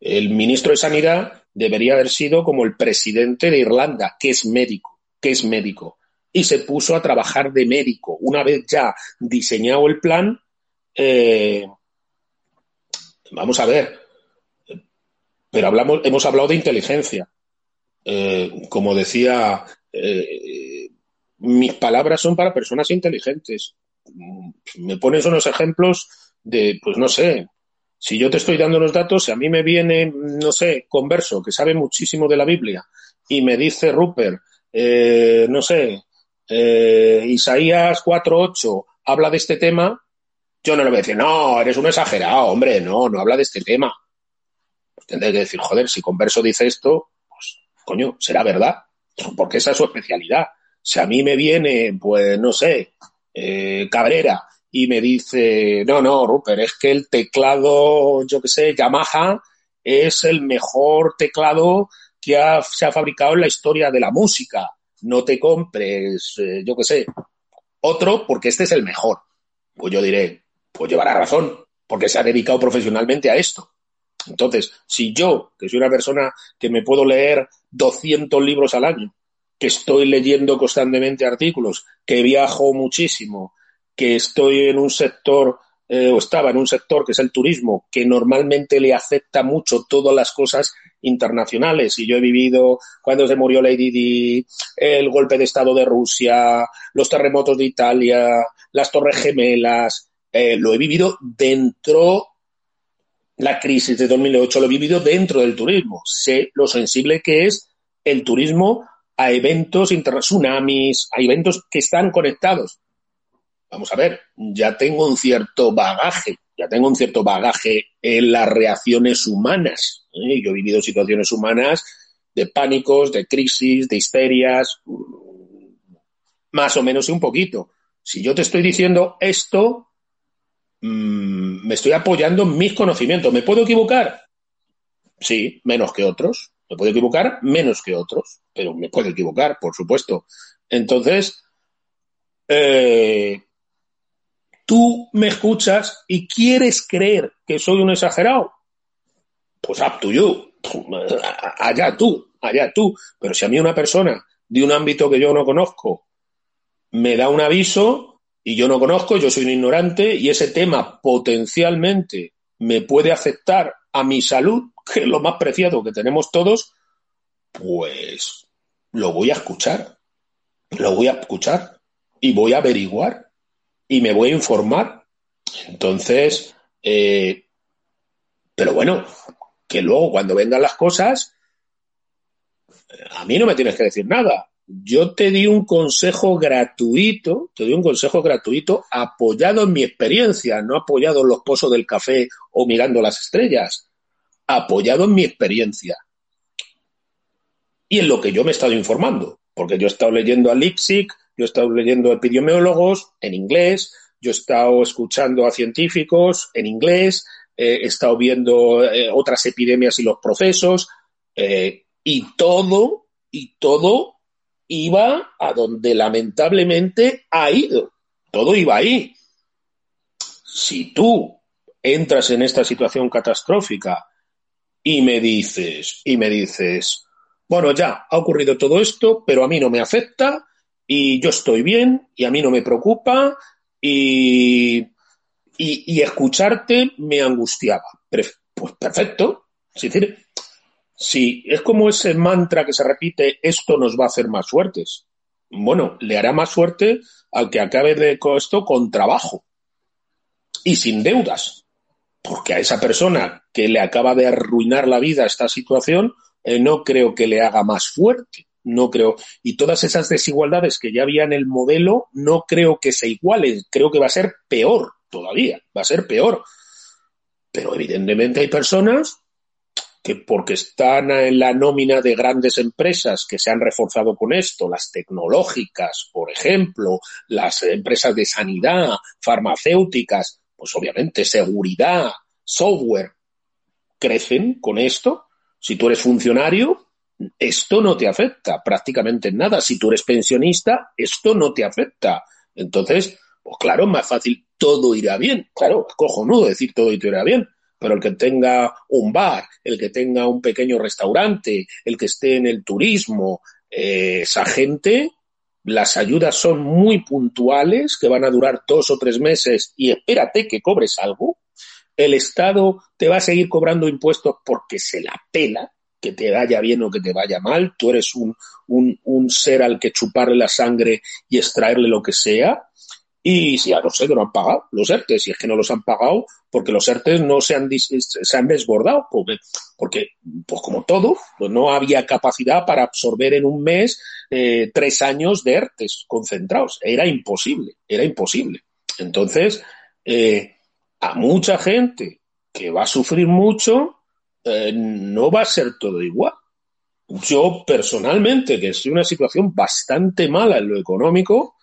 el ministro de Sanidad debería haber sido como el presidente de Irlanda, que es médico, que es médico, y se puso a trabajar de médico. Una vez ya diseñado el plan, eh, vamos a ver, pero hablamos, hemos hablado de inteligencia. Eh, como decía, eh, mis palabras son para personas inteligentes. Me pones unos ejemplos de, pues no sé, si yo te estoy dando los datos, si a mí me viene, no sé, converso, que sabe muchísimo de la Biblia, y me dice Rupert, eh, no sé, eh, Isaías 4.8 habla de este tema, yo no le voy a decir, no, eres un exagerado, hombre, no, no habla de este tema. Pues tendré que decir, joder, si converso dice esto, pues, coño, será verdad, porque esa es su especialidad. Si a mí me viene, pues, no sé, eh, Cabrera, y me dice, no, no, Rupert, es que el teclado, yo qué sé, Yamaha es el mejor teclado que se ha fabricado en la historia de la música. No te compres, eh, yo qué sé, otro porque este es el mejor. Pues yo diré, pues llevará razón, porque se ha dedicado profesionalmente a esto. Entonces, si yo, que soy una persona que me puedo leer 200 libros al año, que estoy leyendo constantemente artículos, que viajo muchísimo, que estoy en un sector eh, o estaba en un sector que es el turismo, que normalmente le afecta mucho todas las cosas internacionales. Y yo he vivido cuando se murió Lady Di, el golpe de Estado de Rusia, los terremotos de Italia, las Torres Gemelas, eh, lo he vivido dentro la crisis de 2008 lo he vivido dentro del turismo. Sé lo sensible que es el turismo a eventos, tsunamis, a eventos que están conectados vamos a ver, ya tengo un cierto bagaje, ya tengo un cierto bagaje en las reacciones humanas. ¿eh? Yo he vivido situaciones humanas de pánicos, de crisis, de histerias, más o menos un poquito. Si yo te estoy diciendo esto, mm, me estoy apoyando en mis conocimientos. ¿Me puedo equivocar? Sí, menos que otros. Me puedo equivocar menos que otros, pero me puedo equivocar, por supuesto. Entonces, eh, tú me escuchas y quieres creer que soy un exagerado, pues up to you, allá tú, allá tú. Pero si a mí una persona de un ámbito que yo no conozco me da un aviso y yo no conozco, yo soy un ignorante y ese tema potencialmente me puede afectar a mi salud, que es lo más preciado que tenemos todos, pues lo voy a escuchar, lo voy a escuchar y voy a averiguar y me voy a informar. Entonces, eh, pero bueno, que luego cuando vengan las cosas, a mí no me tienes que decir nada. Yo te di un consejo gratuito, te di un consejo gratuito apoyado en mi experiencia, no apoyado en los pozos del café o mirando las estrellas, apoyado en mi experiencia. Y en lo que yo me he estado informando, porque yo he estado leyendo a Lipsic, yo he estado leyendo epidemiólogos en inglés, yo he estado escuchando a científicos en inglés, eh, he estado viendo eh, otras epidemias y los procesos, eh, y todo, y todo iba a donde lamentablemente ha ido. Todo iba ahí. Si tú entras en esta situación catastrófica y me dices, y me dices, bueno, ya ha ocurrido todo esto, pero a mí no me afecta y yo estoy bien y a mí no me preocupa y, y, escucharte me angustiaba. Pues perfecto. Es decir, si es como ese mantra que se repite, esto nos va a hacer más fuertes. Bueno, le hará más fuerte al que acabe de esto con trabajo y sin deudas. Porque a esa persona que le acaba de arruinar la vida esta situación, eh, no creo que le haga más fuerte. No creo. Y todas esas desigualdades que ya había en el modelo, no creo que se igualen. Creo que va a ser peor todavía. Va a ser peor. Pero evidentemente hay personas que porque están en la nómina de grandes empresas que se han reforzado con esto, las tecnológicas, por ejemplo, las empresas de sanidad, farmacéuticas, pues obviamente seguridad, software, crecen con esto. Si tú eres funcionario, esto no te afecta prácticamente en nada. Si tú eres pensionista, esto no te afecta. Entonces, pues claro, más fácil, todo irá bien. Claro, cojonudo decir todo irá bien pero el que tenga un bar, el que tenga un pequeño restaurante, el que esté en el turismo, eh, esa gente, las ayudas son muy puntuales, que van a durar dos o tres meses y espérate que cobres algo. El Estado te va a seguir cobrando impuestos porque se la pela, que te vaya bien o que te vaya mal. Tú eres un, un, un ser al que chuparle la sangre y extraerle lo que sea. Y si a no sé que no han pagado los ERTES, si es que no los han pagado porque los ERTES no se han, se han desbordado, porque, porque, pues como todo, pues no había capacidad para absorber en un mes eh, tres años de ERTES concentrados. Era imposible, era imposible. Entonces, eh, a mucha gente que va a sufrir mucho, eh, no va a ser todo igual. Yo personalmente, que estoy en una situación bastante mala en lo económico,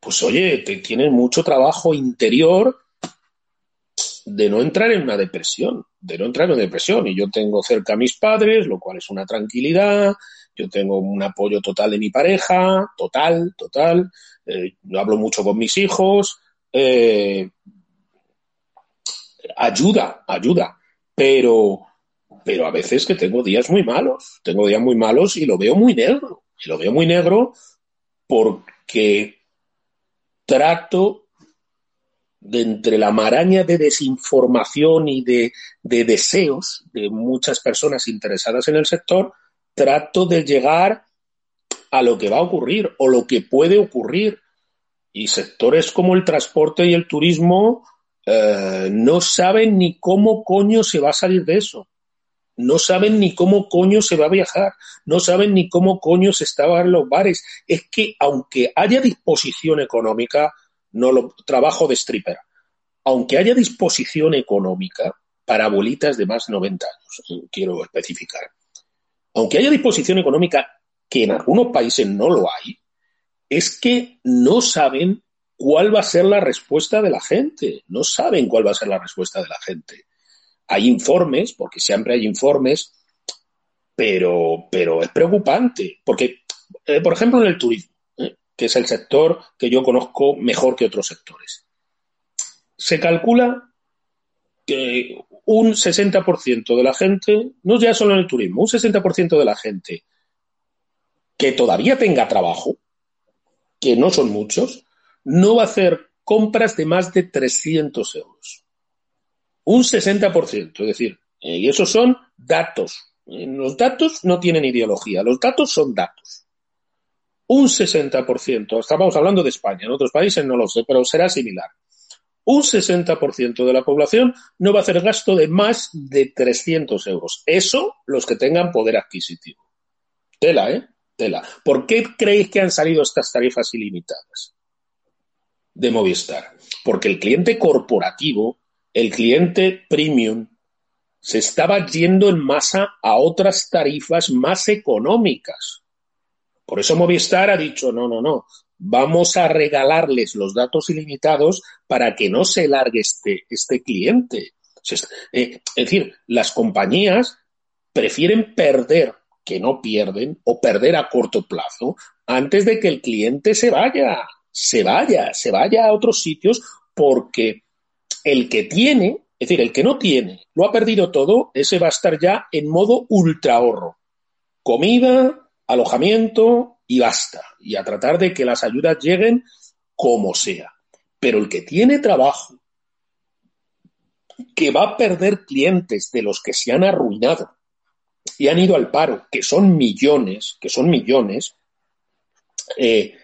pues oye, te tienes mucho trabajo interior de no entrar en una depresión, de no entrar en una depresión. Y yo tengo cerca a mis padres, lo cual es una tranquilidad, yo tengo un apoyo total de mi pareja, total, total, eh, hablo mucho con mis hijos, eh, ayuda, ayuda, pero, pero a veces que tengo días muy malos, tengo días muy malos y lo veo muy negro, y lo veo muy negro porque trato de entre la maraña de desinformación y de, deseos de muchas personas interesadas en el sector, trato de llegar a lo que va a ocurrir o lo que puede ocurrir. Y sectores como el transporte y el turismo eh, no saben ni cómo coño se va a salir de eso. No saben ni cómo coño se va a viajar, no saben ni cómo coño se estaban los bares. Es que aunque haya disposición económica, no lo trabajo de stripper, aunque haya disposición económica para abuelitas de más de 90 años, quiero especificar, aunque haya disposición económica que en algunos países no lo hay, es que no saben cuál va a ser la respuesta de la gente, no saben cuál va a ser la respuesta de la gente. Hay informes, porque siempre hay informes, pero, pero es preocupante, porque, eh, por ejemplo, en el turismo, ¿eh? que es el sector que yo conozco mejor que otros sectores, se calcula que un 60% de la gente, no ya solo en el turismo, un 60% de la gente que todavía tenga trabajo, que no son muchos, no va a hacer compras de más de 300 euros un 60%, es decir, eh, y esos son datos. Los datos no tienen ideología, los datos son datos. Un 60%, estamos hablando de España, en otros países no lo sé, pero será similar. Un 60% de la población no va a hacer gasto de más de 300 euros. Eso los que tengan poder adquisitivo. Tela, ¿eh? Tela. ¿Por qué creéis que han salido estas tarifas ilimitadas de Movistar? Porque el cliente corporativo, el cliente premium, se estaba yendo en masa a otras tarifas más económicas. Por eso Movistar ha dicho, no, no, no, vamos a regalarles los datos ilimitados para que no se largue este, este cliente. Eh, es decir, las compañías prefieren perder que no pierden o perder a corto plazo antes de que el cliente se vaya, se vaya, se vaya a otros sitios porque el que tiene, es decir, el que no tiene, lo ha perdido todo, ese va a estar ya en modo ultra ahorro. Comida, alojamiento y basta. Y a tratar de que las ayudas lleguen como sea. Pero el que tiene trabajo, que va a perder clientes de los que se han arruinado y han ido al paro, que son millones, que son millones, eh,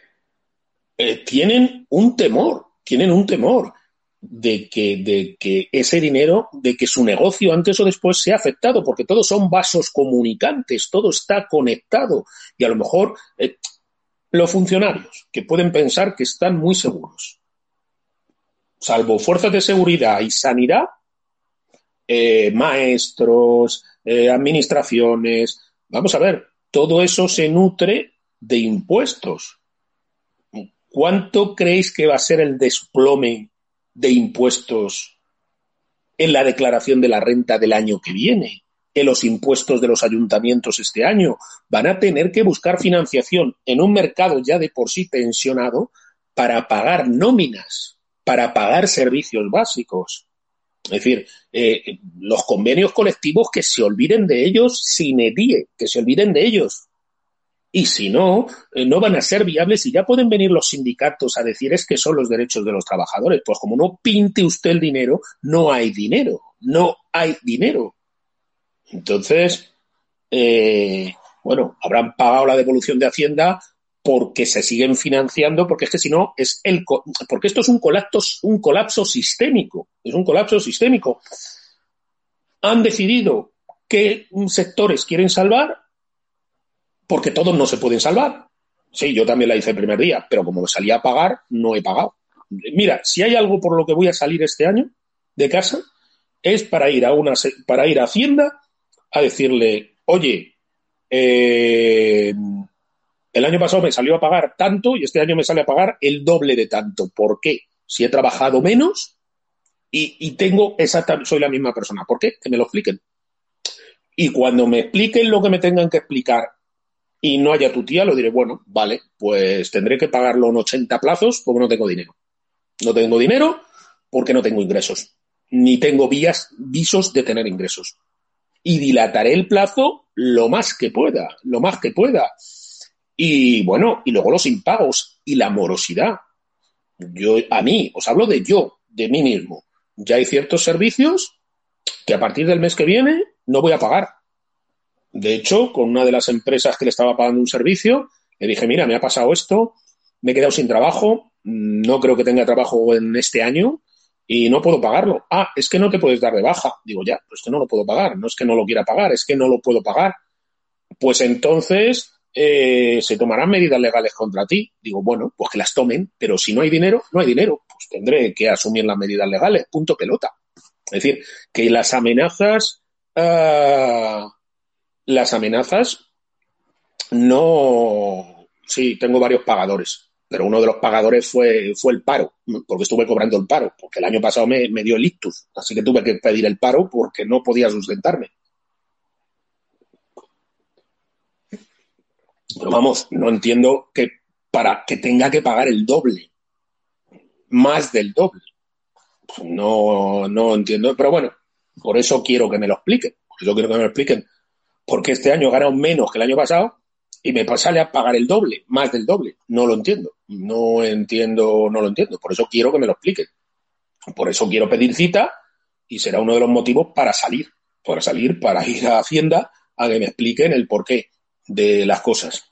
eh, tienen un temor, tienen un temor de que, ese dinero, de que su negocio antes o después sea afectado, porque todos son vasos comunicantes, todo está conectado y a lo mejor eh, los funcionarios que pueden pensar que están muy seguros, salvo fuerzas de seguridad y sanidad, eh, maestros, administraciones, vamos a ver, todo eso se nutre de impuestos. ¿Cuánto creéis que va a ser el desplome de impuestos en la declaración de la renta del año que viene, en los impuestos de los ayuntamientos este año. Van a tener que buscar financiación en un mercado ya de por sí tensionado para pagar nóminas, para pagar servicios básicos. Es decir, eh, los convenios colectivos que se olviden de ellos sin edie, que se olviden de ellos. Y si no, eh, no van a ser viables y ya pueden venir los sindicatos a decir es que son los derechos de los trabajadores. Pues como no pinte usted el dinero, no hay dinero, no hay dinero. Entonces, eh, bueno, habrán pagado la devolución de Hacienda porque se siguen financiando, porque es que si no, es el, porque esto es un colapso, un colapso sistémico, es un colapso sistémico. Han decidido qué sectores quieren salvar porque todos no se pueden salvar. Sí, yo también la hice el primer día, pero como me salía a pagar, no he pagado. Mira, si hay algo por lo que voy a salir este año de casa, es para ir a una para ir a Hacienda a decirle, oye, eh, el año pasado me salió a pagar tanto y este año me sale a pagar el doble de tanto. ¿Por qué? Si he trabajado menos y, y tengo exactamente, soy la misma persona. ¿Por qué? Que me lo expliquen. Y cuando me expliquen lo que me tengan que explicar y no haya tu tía, lo diré, bueno, vale, pues tendré que pagarlo en 80 plazos porque no tengo dinero. No tengo dinero porque no tengo ingresos, ni tengo vías, visos de tener ingresos. Y dilataré el plazo lo más que pueda, lo más que pueda. Y bueno, y luego los impagos y la morosidad. Yo, a mí, os hablo de yo, de mí mismo. Ya hay ciertos servicios que a partir del mes que viene no voy a pagar de hecho, con una de las empresas que le estaba pagando un servicio, le dije, mira, me ha pasado esto, me he quedado sin trabajo, no creo que tenga trabajo en este año y no puedo pagarlo. Ah, es que no te puedes dar de baja. Digo, ya, pues que no lo puedo pagar. No es que no lo quiera pagar, es que no lo puedo pagar. Pues entonces eh, se tomarán medidas legales contra ti. Digo, bueno, pues que las tomen, pero si no hay dinero, no hay dinero. Pues tendré que asumir las medidas legales, punto pelota. Es decir, que las amenazas... Ah, las amenazas no. Sí, tengo varios pagadores, pero uno de los pagadores fue, fue el paro, porque estuve cobrando el paro, porque el año pasado me, dio el ictus, así que tuve que pedir el paro porque no podía sustentarme. Pero vamos, no entiendo que para que tenga que pagar el doble, más del doble. No, no entiendo, pero bueno, por eso quiero que me lo expliquen, por eso quiero que me lo expliquen porque este año he ganado menos que el año pasado y me sale a pagar el doble, más del doble. No lo entiendo. No entiendo, no lo entiendo. Por eso quiero que me lo expliquen. Por eso quiero pedir cita y será uno de los motivos para salir, para salir, para ir a Hacienda a que me expliquen el porqué de las cosas.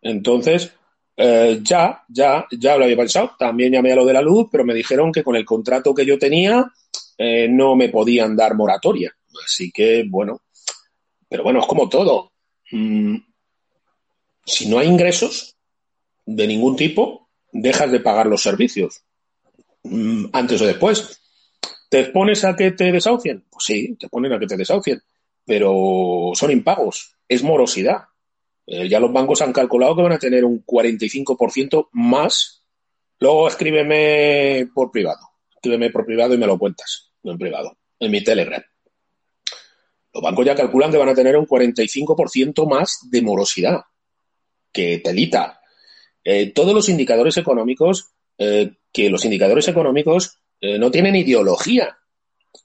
Entonces, eh, ya, ya, ya lo había pensado. También llamé a lo de la luz, pero me dijeron que con el contrato que yo tenía eh, no me podían dar moratoria. Así que, bueno, pero bueno, es como todo. Mm, Si no hay ingresos de ningún tipo, dejas de pagar los servicios. Mm, antes o después. ¿Te expones a que te desahucien? Pues sí, te ponen a que te desahucien, pero son impagos, es morosidad. Eh, ya los bancos han calculado que van a tener un 45% más. Luego escríbeme por privado. Escríbeme por privado y me lo cuentas, no en privado, en mi Telegram. Los bancos ya calculan que van a tener un 45% más de morosidad. Que telita. Eh, todos los indicadores económicos, eh, que los indicadores económicos eh, no tienen ideología.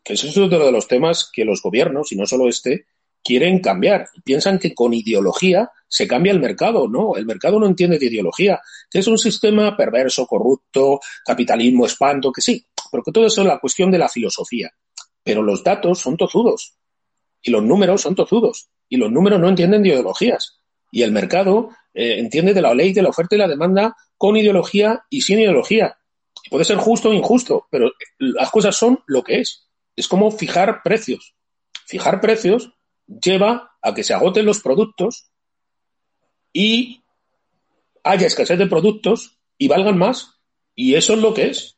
Que ese es otro de los temas que los gobiernos, y no solo este, quieren cambiar. Piensan que con ideología se cambia el mercado. No, el mercado no entiende de ideología. Que es un sistema perverso, corrupto, capitalismo, espanto, que sí, pero que todo eso es la cuestión de la filosofía. Pero los datos son tozudos. Y los números son tozudos. Y los números no entienden de ideologías. Y el mercado eh, entiende de la ley, de la oferta y la demanda con ideología y sin ideología. puede ser justo o injusto, pero las cosas son lo que es. Es como fijar precios. Fijar precios lleva a que se agoten los productos y haya escasez de productos y valgan más. Y eso es lo que es.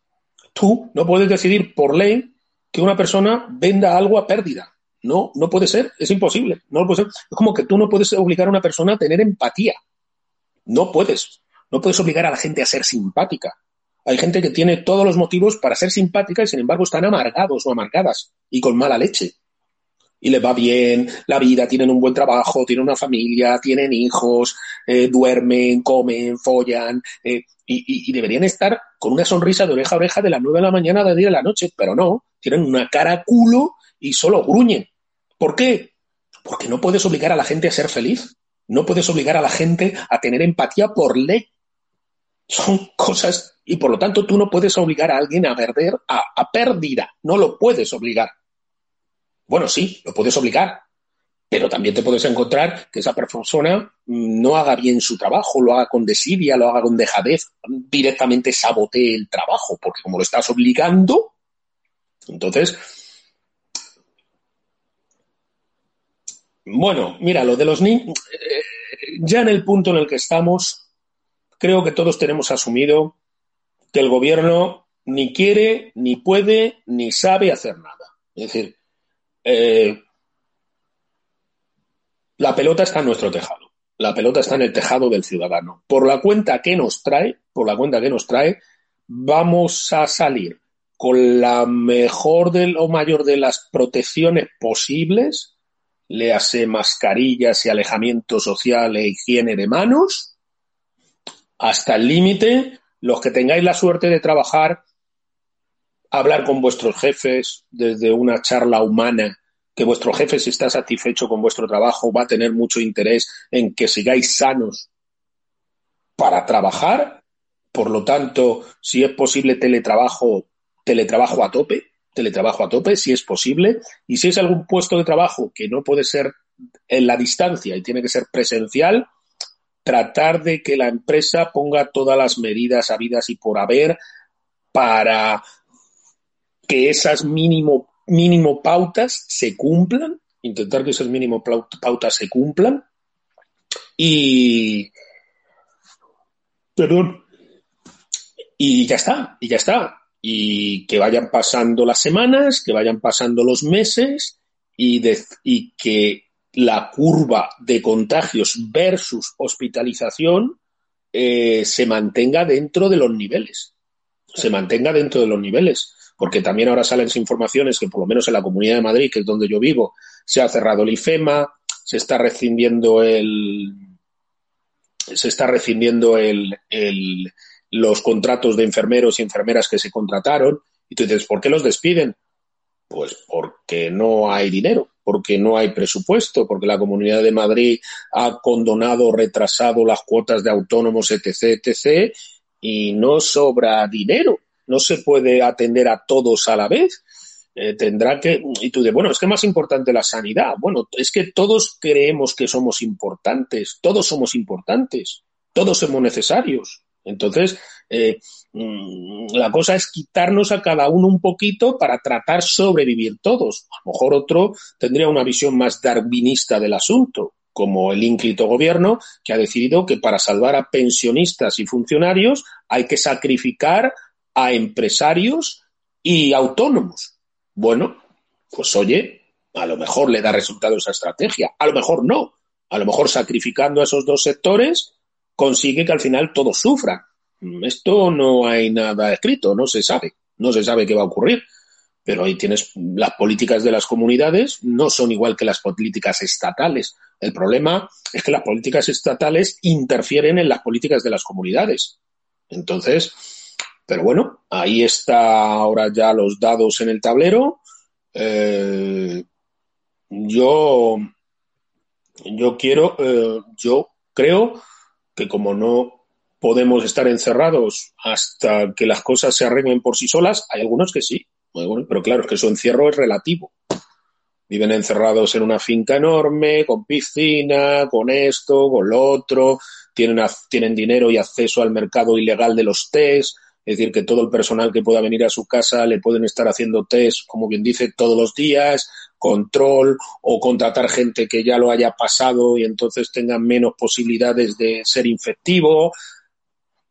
Tú no puedes decidir por ley que una persona venda algo a pérdida. No, no puede ser, es imposible. No puede ser. Es como que tú no puedes obligar a una persona a tener empatía. No puedes. No puedes obligar a la gente a ser simpática. Hay gente que tiene todos los motivos para ser simpática y sin embargo están amargados o amargadas y con mala leche. Y les va bien la vida, tienen un buen trabajo, tienen una familia, tienen hijos, eh, duermen, comen, follan, eh, y, y, deberían estar con una sonrisa de oreja a oreja de las nueve de la mañana a las 10 de la noche, pero no, tienen una cara culo y solo gruñen. ¿Por qué? Porque no puedes obligar a la gente a ser feliz. No puedes obligar a la gente a tener empatía por ley. Son cosas y por lo tanto tú no puedes obligar a alguien a perder a, pérdida. No lo puedes obligar. Bueno, sí, lo puedes obligar, pero también te puedes encontrar que esa persona no haga bien su trabajo, lo haga con desidia, lo haga con dejadez, directamente sabotee el trabajo, porque como lo estás obligando, entonces Bueno, mira, lo de los niños, eh, ya en el punto en el que estamos, creo que todos tenemos asumido que el gobierno ni quiere, ni puede, ni sabe hacer nada. Es decir, eh, la pelota está en nuestro tejado. La pelota está en el tejado del ciudadano. Por la cuenta que nos trae, por la cuenta que nos trae, vamos a salir con la mejor o mayor de las protecciones posibles léase mascarillas y alejamiento social e higiene de manos, hasta el límite, los que tengáis la suerte de trabajar, hablar con vuestros jefes desde una charla humana, que vuestro jefe, si está satisfecho con vuestro trabajo, va a tener mucho interés en que sigáis sanos para trabajar. Por lo tanto, si es posible teletrabajo, teletrabajo a tope teletrabajo a tope, si es posible, y si es algún puesto de trabajo que no puede ser en la distancia y tiene que ser presencial, tratar de que la empresa ponga todas las medidas habidas y por haber para que esas mínimo, mínimo pautas se cumplan, intentar que esas mínimo pautas se cumplan y... Perdón. Y ya está, y ya está y que vayan pasando las semanas, que vayan pasando los meses y, y que la curva de contagios versus hospitalización eh, se mantenga dentro de los niveles. Se mantenga dentro de los niveles. Porque también ahora salen informaciones que, por lo menos en la Comunidad de Madrid, que es donde yo vivo, se ha cerrado el IFEMA, se está rescindiendo el. Se está rescindiendo el, el, los contratos de enfermeros y enfermeras que se contrataron. Y tú dices, ¿por qué los despiden? Pues porque no hay dinero, porque no hay presupuesto, porque la Comunidad de Madrid ha condonado, retrasado las cuotas de autónomos, etc., etc., y no sobra dinero. No se puede atender a todos a la vez. Eh, tendrá que. Y tú dices, bueno, es que más importante la sanidad. Bueno, es que todos creemos que somos importantes, todos somos importantes, todos somos necesarios. Entonces, eh, mm, la cosa es quitarnos a cada uno un poquito para tratar sobrevivir todos. A lo mejor otro tendría una visión más darwinista del asunto. como el ínclito gobierno, que ha decidido que para salvar a pensionistas y funcionarios hay que sacrificar a empresarios y autónomos. Bueno, pues oye, a lo mejor le da resultado esa estrategia, a lo mejor no. A lo mejor sacrificando a esos dos sectores consigue que al final todos sufran. Esto no hay nada escrito, no se sabe, no se sabe qué va a ocurrir. Pero ahí tienes las políticas de las comunidades, no son igual que las políticas estatales. El problema es que las políticas estatales interfieren en las políticas de las comunidades. Entonces, pero bueno, ahí está ahora ya los dados en el tablero. Eh, yo, yo quiero, eh, yo creo que como no podemos estar encerrados hasta que las cosas se arreglen por sí solas, hay algunos que sí, pero claro, es que su encierro es relativo. Viven encerrados en una finca enorme, con piscina, con esto, con lo otro, tienen, tienen dinero y acceso al mercado ilegal de los test, es decir, que todo el personal que pueda venir a su casa le pueden estar haciendo test, como bien dice, todos los días, control o contratar gente que ya lo haya pasado y entonces tengan menos posibilidades de ser infectivo.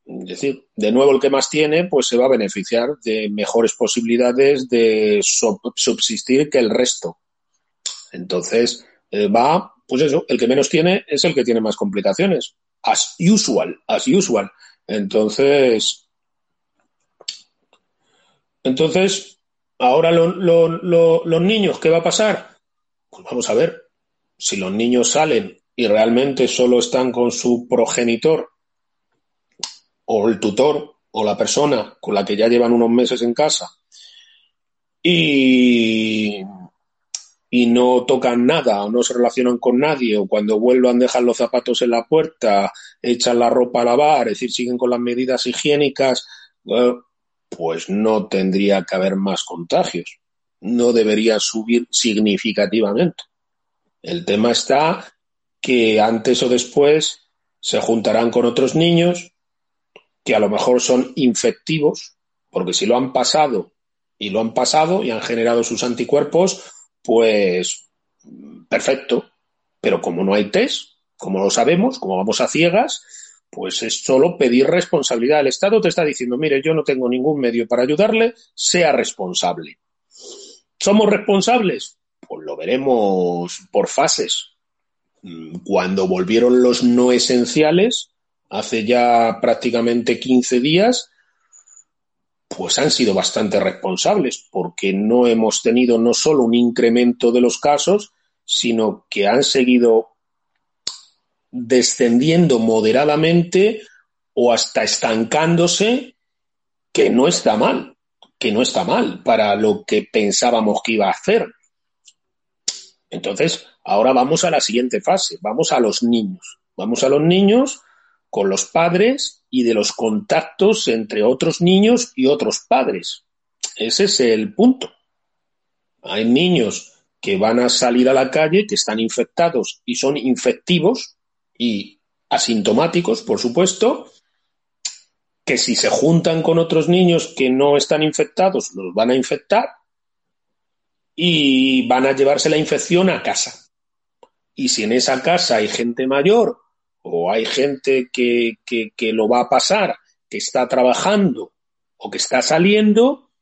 Es decir, de nuevo el que más tiene, pues se va a beneficiar de mejores posibilidades de subsistir que el resto. Entonces, eh, va, pues eso, el que menos tiene es el que tiene más complicaciones. As usual, as usual. Entonces, entonces, ahora los niños, ¿qué va a pasar? Pues vamos a ver, si los niños salen y realmente solo están con su progenitor o el tutor o la persona con la que ya llevan unos meses en casa y, y no tocan nada o no se relacionan con nadie o cuando vuelvan dejan los zapatos en la puerta, echan la ropa a lavar, es decir, siguen con las medidas higiénicas, pues no tendría que haber más contagios. No debería subir significativamente. El tema está que antes o después se juntarán con otros niños que a lo mejor son infectivos, porque si lo han pasado y lo han pasado y han generado sus anticuerpos, pues perfecto. Pero como no hay test, como lo sabemos, como vamos a ciegas, pues es solo pedir responsabilidad. El Estado te está diciendo, mire, yo no tengo ningún medio para ayudarle, sea responsable. ¿Somos responsables? Pues lo veremos por fases. Mm, cuando volvieron los no esenciales, hace ya prácticamente 15 días, pues han sido bastante responsables, porque no hemos tenido no solo un incremento de los casos, sino que han seguido descendiendo moderadamente o hasta estancándose, que no está mal, que no está mal para lo que pensábamos que iba a hacer. Entonces, ahora vamos a la siguiente fase, vamos a los niños. Vamos a los niños con los padres y de los contactos entre otros niños y otros padres. Ese es el punto. Hay niños que van a salir a la calle, que están infectados y son infectivos, y asintomáticos, por supuesto, que si se juntan con otros niños que no están infectados, los van a infectar y van a llevarse la infección a casa. Y si en esa casa hay gente mayor o hay gente que, que, lo va a pasar, que está trabajando o que está saliendo,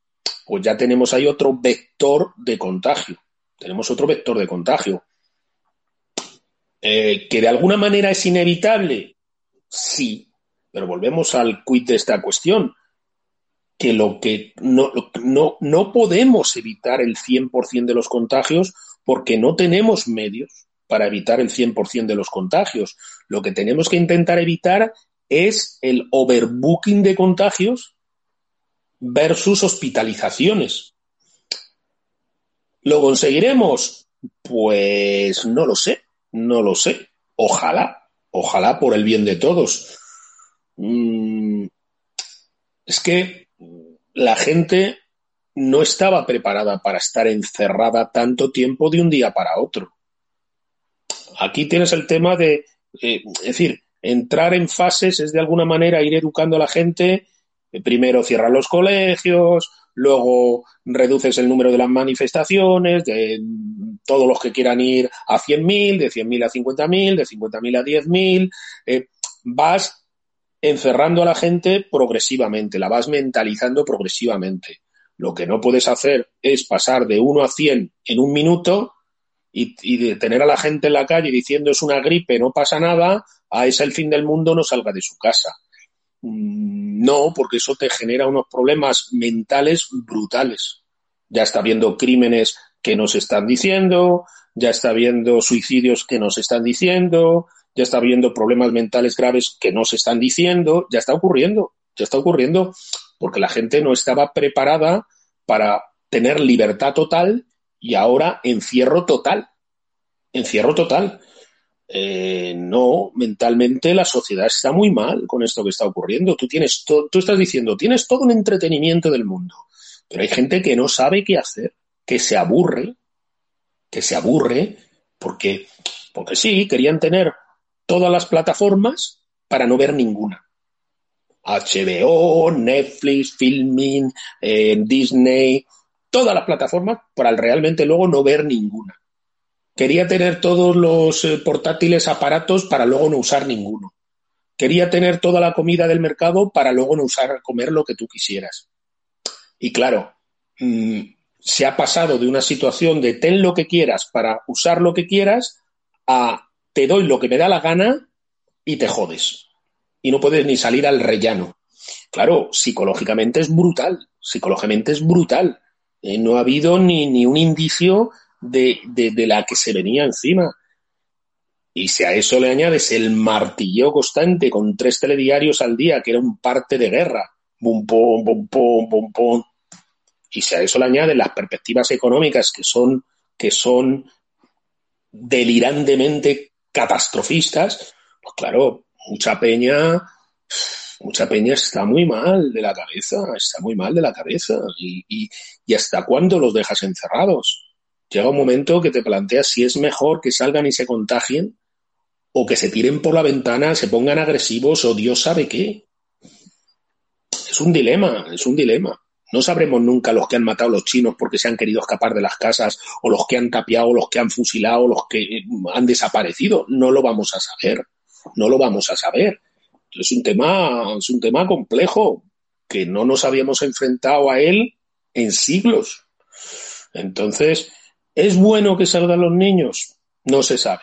pues ya tenemos ahí otro vector de contagio. Tenemos otro vector de contagio. Eh, ¿Que de alguna manera es inevitable? Sí, pero volvemos al quid de esta cuestión, que lo que no, no, no podemos evitar el 100% de los contagios porque no tenemos medios para evitar el 100% de los contagios. Lo que tenemos que intentar evitar es el overbooking de contagios versus hospitalizaciones. ¿Lo conseguiremos? Pues no lo sé. No lo sé. Ojalá, ojalá por el bien de todos. Mm, es que la gente no estaba preparada para estar encerrada tanto tiempo de un día para otro. Aquí tienes el tema de, eh, es decir, entrar en fases es de alguna manera ir educando a la gente. Primero cierran los colegios, luego reduces el número de las manifestaciones, de todos los que quieran ir a 100.000, de 100.000 a 50.000, de 50.000 a 10.000. Eh, vas encerrando a la gente progresivamente, la vas mentalizando progresivamente. Lo que no puedes hacer es pasar de 1 a 100 en un minuto y, y de tener a la gente en la calle diciendo es una gripe, no pasa nada, a es el fin del mundo, no salga de su casa. Mm, no, porque eso te genera unos problemas mentales brutales. Ya está viendo crímenes que nos están diciendo, ya está viendo suicidios que nos están diciendo, ya está viendo problemas mentales graves que nos están diciendo, ya está ocurriendo, ya está ocurriendo, porque la gente no estaba preparada para tener libertad total y ahora encierro total. Encierro total. Eh, no, mentalmente la sociedad está muy mal con esto que está ocurriendo. Tú tienes tú estás diciendo, tienes todo el entretenimiento del mundo, pero hay gente que no sabe qué hacer, que se aburre, que se aburre, porque, porque sí, querían tener todas las plataformas para no ver ninguna. HBO, Netflix, Filming, eh, Disney, todas las plataformas para realmente luego no ver ninguna. Quería tener todos los eh, portátiles aparatos para luego no usar ninguno. Quería tener toda la comida del mercado para luego no usar, comer lo que tú quisieras. Y claro, mm, se ha pasado de una situación de ten lo que quieras para usar lo que quieras a te doy lo que me da la gana y te jodes. Y no puedes ni salir al rellano. Claro, psicológicamente es brutal. Psicológicamente es brutal. Eh, no ha habido ni, ni un indicio de, de, la que se venía encima. Y si a eso le añades el martillo constante con tres telediarios al día, que era un parte de guerra, bum, pum, bum, pum, bum, pum, y si a eso le añades las perspectivas económicas que son, que son delirantemente catastrofistas, pues claro, mucha peña, mucha peña está muy mal de la cabeza, está muy mal de la cabeza. ¿Y, y, y hasta cuándo los dejas encerrados? Llega un momento que te planteas si es mejor que salgan y se contagien o que se tiren por la ventana, se pongan agresivos o Dios sabe qué. Es un dilema, es un dilema. No sabremos nunca los que han matado a los chinos porque se han querido escapar de las casas, o los que han tapiado, los que han fusilado, los que eh, han desaparecido. No lo vamos a saber. No lo vamos a saber. Es un tema, es un tema complejo que no nos habíamos enfrentado a él en siglos. Entonces, ¿Es bueno que salgan los niños? No se sabe.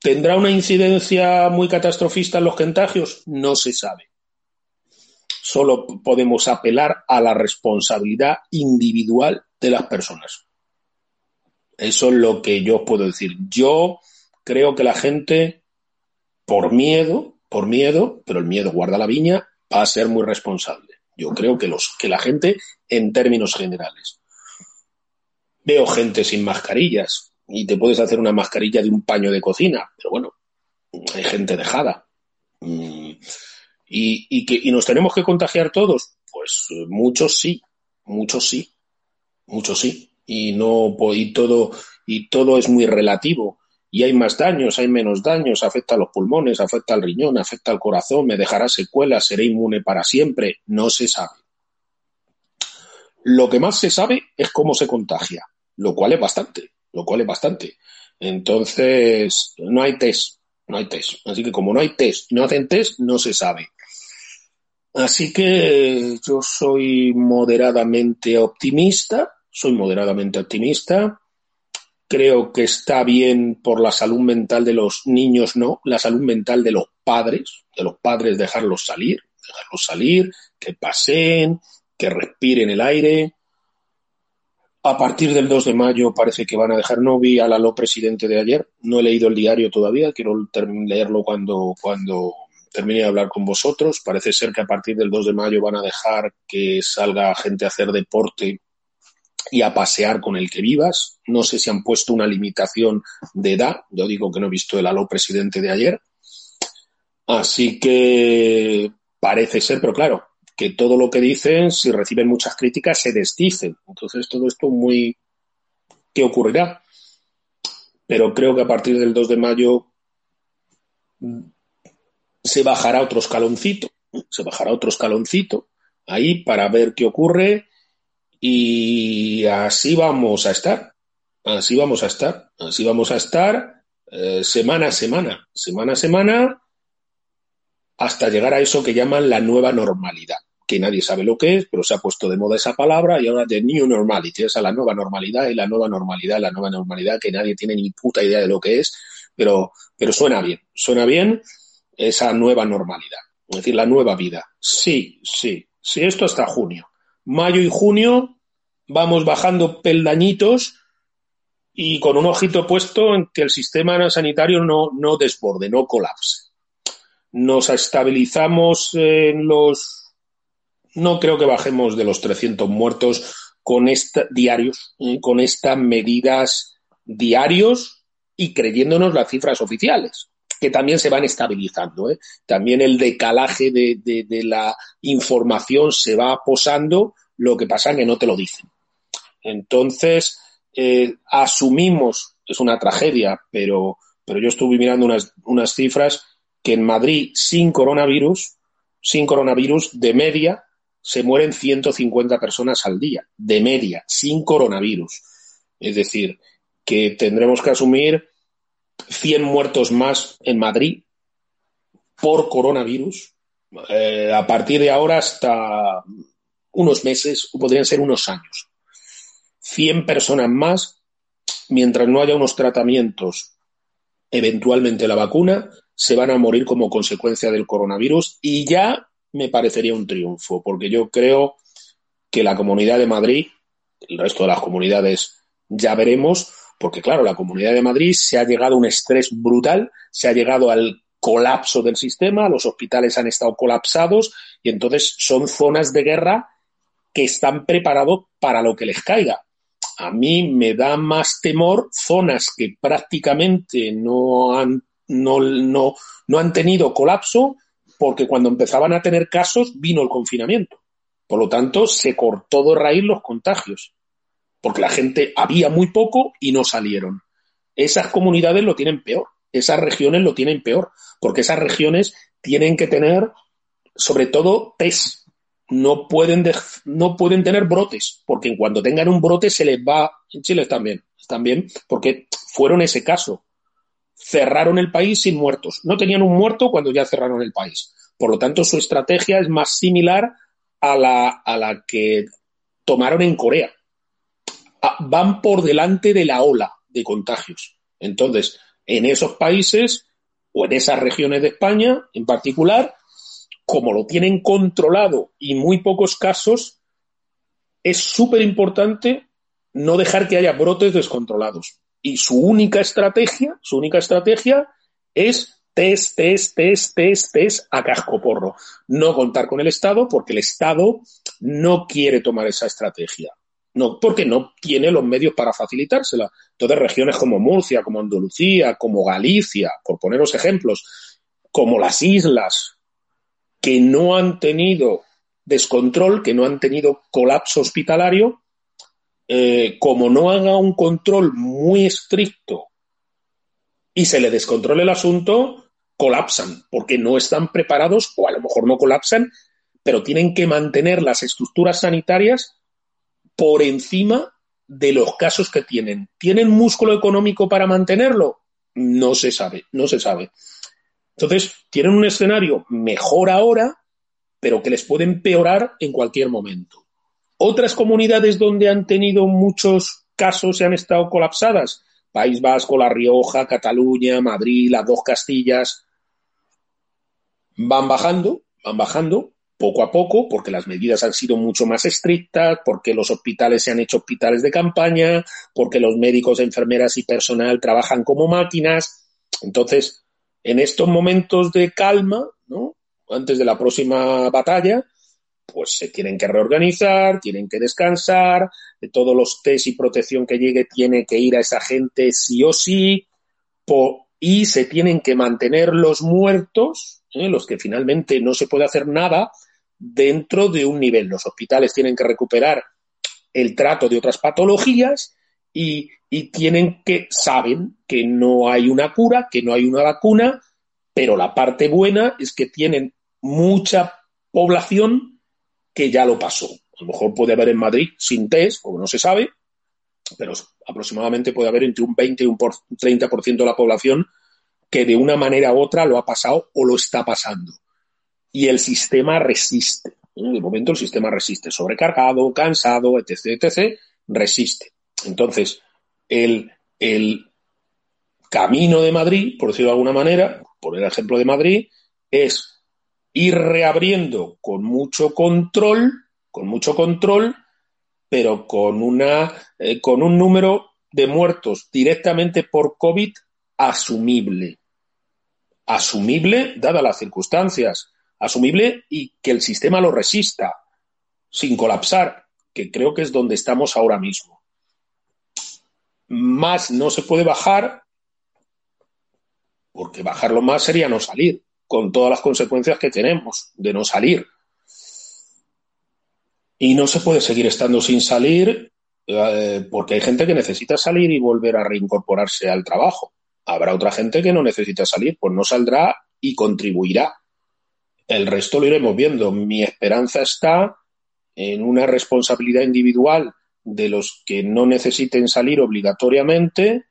¿Tendrá una incidencia muy catastrofista en los contagios? No se sabe. Solo podemos apelar a la responsabilidad individual de las personas. Eso es lo que yo puedo decir. Yo creo que la gente, por miedo, por miedo, pero el miedo guarda la viña, va a ser muy responsable. Yo creo que, los, que la gente, en términos generales, veo gente sin mascarillas y te puedes hacer una mascarilla de un paño de cocina, pero bueno, hay gente dejada. Mm, ¿Y, que, nos tenemos que contagiar todos? Pues eh, muchos sí, muchos sí, muchos sí. Y no y todo y todo es muy relativo. Y hay más daños, hay menos daños, afecta a los pulmones, afecta al riñón, afecta al corazón, me dejará secuelas, seré inmune para siempre, no se sabe. Lo que más se sabe es cómo se contagia lo cual es bastante, lo cual es bastante. Entonces, no hay test, no hay test. Así que como no hay test no hacen test, no se sabe. Así que yo soy moderadamente optimista, soy moderadamente optimista. Creo que está bien por la salud mental de los niños, no, la salud mental de los padres, de los padres dejarlos salir, dejarlos salir, que paseen, que respiren el aire, a partir del 2 de mayo parece que van a dejar. No vi al aló presidente de ayer. No he leído el diario todavía. Quiero leerlo cuando, cuando termine de hablar con vosotros. Parece ser que a partir del 2 de mayo van a dejar que salga gente a hacer deporte y a pasear con el que vivas. No sé si han puesto una limitación de edad. Yo digo que no he visto el aló presidente de ayer. Así que parece ser, pero claro, que todo lo que dicen, si reciben muchas críticas, se desdicen. Entonces, todo esto muy... ¿Qué ocurrirá? Pero creo que a partir del 2 de mayo se bajará otro escaloncito, se bajará otro escaloncito ahí para ver qué ocurre y así vamos a estar. así vamos a estar, así vamos a estar eh, semana a semana, semana a semana, hasta llegar a eso que llaman la nueva normalidad, que nadie sabe lo que es, pero se ha puesto de moda esa palabra y ahora de New Normality, esa la nueva normalidad y la nueva normalidad, la nueva normalidad que nadie tiene ni puta idea de lo que es, pero, pero suena bien, suena bien esa nueva normalidad, es decir, la nueva vida. Sí, sí, sí, esto hasta junio. Mayo y junio vamos bajando peldañitos y con un ojito puesto en que el sistema sanitario no, no desborde, no colapse. Nos estabilizamos en los... No creo que bajemos de los 300 muertos con esta, diarios, eh, con estas medidas diarios y creyéndonos las cifras oficiales, que también se van estabilizando. ¿eh? También el decalaje de, la información se va posando, lo que pasa es que no te lo dicen. Entonces, eh, asumimos, es una tragedia, pero, pero yo estuve mirando unas, unas cifras que en Madrid sin coronavirus, sin coronavirus, de media, se mueren 150 personas al día, de media, sin coronavirus. Es decir, que tendremos que asumir 100 muertos más en Madrid por coronavirus eh, a partir de ahora hasta unos meses o podrían ser unos años. 100 personas más, mientras no haya unos tratamientos, eventualmente la vacuna, se van a morir como consecuencia del coronavirus y ya me parecería un triunfo, porque yo creo que la Comunidad de Madrid, el resto de las comunidades ya veremos, porque claro, la Comunidad de Madrid se ha llegado a un estrés brutal, se ha llegado al colapso del sistema, los hospitales han estado colapsados y entonces son zonas de guerra que están preparados para lo que les caiga. A mí me da más temor zonas que prácticamente no han, no, no, no han tenido colapso porque cuando empezaban a tener casos vino el confinamiento. Por lo tanto, se cortó de raíz los contagios, porque la gente había muy poco y no salieron. Esas comunidades lo tienen peor, esas regiones lo tienen peor, porque esas regiones tienen que tener, sobre todo, test no pueden, no pueden tener brotes, porque en cuanto tengan un brote se les va, en Chile también, también, porque fueron ese caso. Cerraron el país sin muertos. No tenían un muerto cuando ya cerraron el país. Por lo tanto, su estrategia es más similar a la, a la que tomaron en Corea. Ah, van por delante de la ola de contagios. Entonces, en esos países o en esas regiones de España en particular, como lo tienen controlado y muy pocos casos, es súper importante no dejar que haya brotes descontrolados. Y su única estrategia, su única estrategia es test, test, test, test, test a casco porro. No contar con el Estado porque el Estado no quiere tomar esa estrategia. No, porque no tiene los medios para facilitársela. Entonces, regiones como Murcia, como Andalucía, como Galicia, por poneros ejemplos, como las islas, que no han tenido descontrol, que no han tenido colapso hospitalario, eh, como no haga un control muy estricto y se le descontrole el asunto, colapsan, porque no están preparados, o a lo mejor no colapsan, pero tienen que mantener las estructuras sanitarias por encima de los casos que tienen. ¿Tienen músculo económico para mantenerlo? No se sabe, no se sabe. Entonces, tienen un escenario mejor ahora, pero que les puede empeorar en cualquier momento. Otras comunidades donde han tenido muchos casos y han estado colapsadas, País Vasco, La Rioja, Cataluña, Madrid, las dos Castillas, van bajando, van bajando poco a poco, porque las medidas han sido mucho más estrictas, porque los hospitales se han hecho hospitales de campaña, porque los médicos, enfermeras y personal trabajan como máquinas. Entonces, en estos momentos de calma, ¿no? antes de la próxima batalla, pues se tienen que reorganizar, tienen que descansar, de todos los test y protección que llegue tiene que ir a esa gente sí o sí, y se tienen que mantener los muertos, ¿eh? los que finalmente no se puede hacer nada, dentro de un nivel. Los hospitales tienen que recuperar el trato de otras patologías y, y tienen que, saben que no hay una cura, que no hay una vacuna, pero la parte buena es que tienen mucha población que ya lo pasó. A lo mejor puede haber en Madrid sin test, como no se sabe, pero aproximadamente puede haber entre un 20 y un 30% de la población que de una manera u otra lo ha pasado o lo está pasando. Y el sistema resiste. De momento el sistema resiste, sobrecargado, cansado, etc., etc., resiste. Entonces, el, el camino de Madrid, por decirlo de alguna manera, por el ejemplo de Madrid, es ir reabriendo con mucho control, con mucho control, pero con una eh, con un número de muertos directamente por COVID asumible. Asumible, dadas las circunstancias. Asumible y que el sistema lo resista, sin colapsar, que creo que es donde estamos ahora mismo. Más no se puede bajar, porque bajarlo más sería no salir con todas las consecuencias que tenemos de no salir. Y no se puede seguir estando sin salir eh, porque hay gente que necesita salir y volver a reincorporarse al trabajo. Habrá otra gente que no necesita salir, pues no saldrá y contribuirá. El resto lo iremos viendo. Mi esperanza está en una responsabilidad individual de los que no necesiten salir obligatoriamente,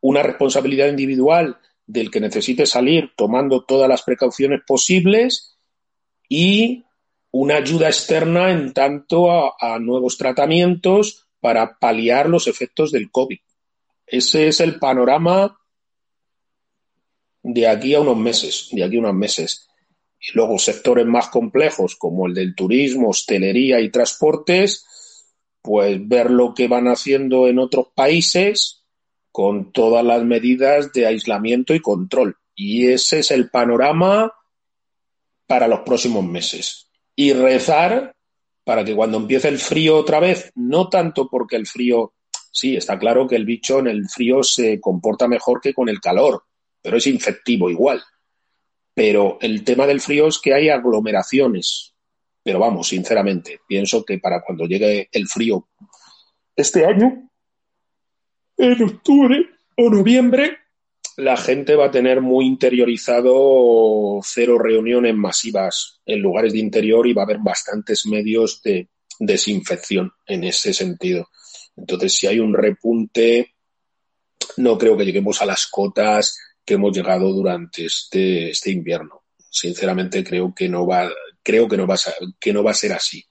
una responsabilidad individual del que necesite salir tomando todas las precauciones posibles y una ayuda externa en tanto a, nuevos tratamientos para paliar los efectos del COVID. Ese es el panorama de aquí a unos meses, de aquí a unos meses. Y luego sectores más complejos como el del turismo, hostelería y transportes, pues ver lo que van haciendo en otros países con todas las medidas de aislamiento y control. Y ese es el panorama para los próximos meses. Y rezar para que cuando empiece el frío otra vez, no tanto porque el frío, sí, está claro que el bicho en el frío se comporta mejor que con el calor, pero es infectivo igual. Pero el tema del frío es que hay aglomeraciones. Pero vamos, sinceramente, pienso que para cuando llegue el frío este año, en octubre o noviembre, la gente va a tener muy interiorizado cero reuniones masivas en lugares de interior y va a haber bastantes medios de desinfección en ese sentido. Entonces, si hay un repunte, no creo que lleguemos a las cotas que hemos llegado durante este, este invierno. Sinceramente, creo que no va, creo que no va a, que no va a ser así.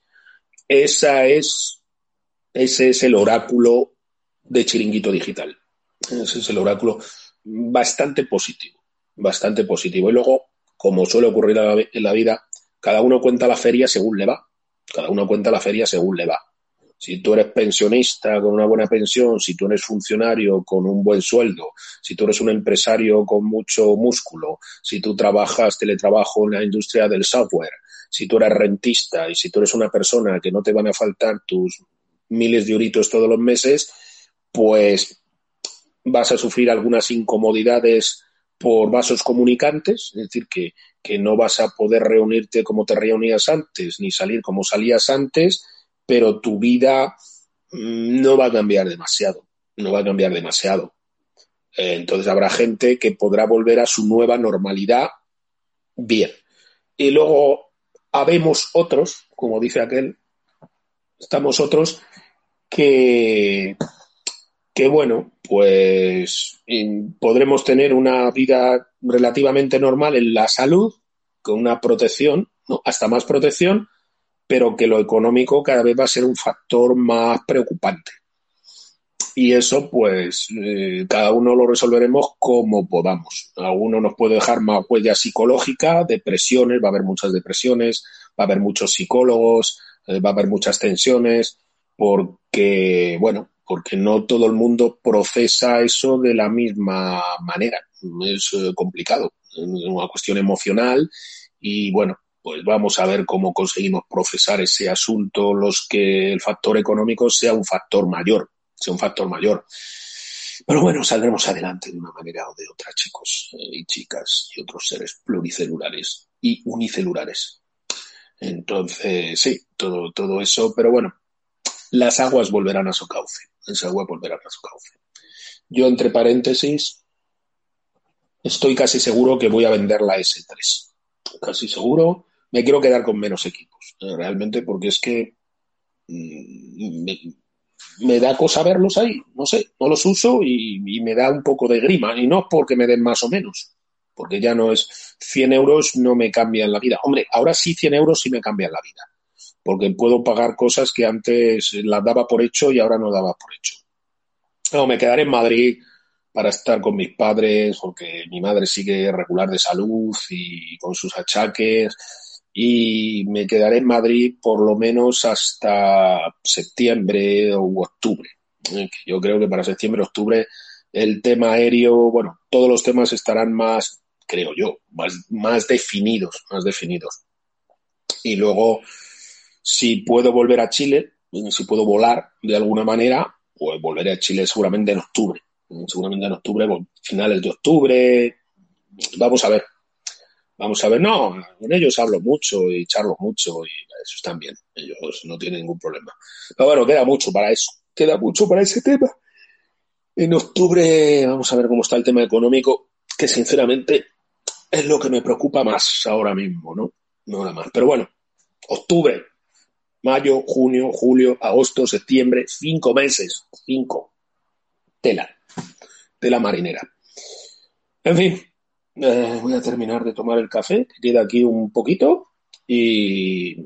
Esa es, ese es el oráculo de Chiringuito Digital. Ese es el oráculo bastante positivo, bastante positivo. Y luego, como suele ocurrir en la vida, cada uno cuenta la feria según le va. Cada uno cuenta la feria según le va. Si tú eres pensionista con una buena pensión, si tú eres funcionario con un buen sueldo, si tú eres un empresario con mucho músculo, si tú trabajas teletrabajo en la industria del software, si tú eres rentista y si tú eres una persona que no te van a faltar tus miles de euritos todos los meses, pues vas a sufrir algunas incomodidades por vasos comunicantes, es decir, que, no vas a poder reunirte como te reunías antes, ni salir como salías antes, pero tu vida mm, no va a cambiar demasiado, no va a cambiar demasiado. Eh, entonces habrá gente que podrá volver a su nueva normalidad bien. Y luego habemos otros, como dice aquel, estamos otros que que bueno, pues podremos tener una vida relativamente normal en la salud, con una protección, hasta más protección, pero que lo económico cada vez va a ser un factor más preocupante. Y eso, pues, eh, cada uno lo resolveremos como podamos. Alguno nos puede dejar más huella psicológica, depresiones, va a haber muchas depresiones, va a haber muchos psicólogos, eh, va a haber muchas tensiones, porque, bueno, porque no todo el mundo procesa eso de la misma manera. Es eh, complicado, es una cuestión emocional y bueno, pues vamos a ver cómo conseguimos procesar ese asunto, los que el factor económico sea un factor mayor, sea un factor mayor. Pero bueno, saldremos adelante de una manera o de otra, chicos eh, y chicas y otros seres pluricelulares y unicelulares. Entonces, sí, todo, todo eso, pero bueno, las aguas volverán a su cauce esa agua volverá a su cauce. Yo, entre paréntesis, estoy casi seguro que voy a vender la S3. Casi seguro. Me quiero quedar con menos equipos, realmente, porque es que mm, me da cosa verlos ahí, no sé, no los uso y, me da un poco de grima. Y no porque me den más o menos, porque ya no es 100 euros, no me cambian la vida. Hombre, ahora sí 100 euros sí me cambian la vida, porque puedo pagar cosas que antes las daba por hecho y ahora no daba por hecho. No, me quedaré en Madrid para estar con mis padres, porque mi madre sigue regular de salud y con sus achaques y me quedaré en Madrid por lo menos hasta septiembre o octubre. Eh, yo creo que para septiembre, octubre, el tema aéreo, bueno, todos los temas estarán más, creo yo, más, más definidos, más definidos. Y luego, si puedo volver a Chile, si puedo volar de alguna manera, pues volveré a Chile seguramente en octubre. Seguramente en octubre, finales de octubre. Vamos a ver, Vamos a ver, no, con ellos hablo mucho y charlo mucho y eso están bien, ellos no tienen ningún problema. Pero bueno, queda mucho para eso, queda mucho para ese tema. En octubre vamos a ver cómo está el tema económico, que sinceramente es lo que me preocupa más ahora mismo, ¿no? No nada más. Pero bueno, octubre, mayo, junio, julio, agosto, septiembre, cinco meses, cinco. Tela, tela marinera. En fin, eh, voy a terminar de tomar el café, que queda aquí un poquito, y,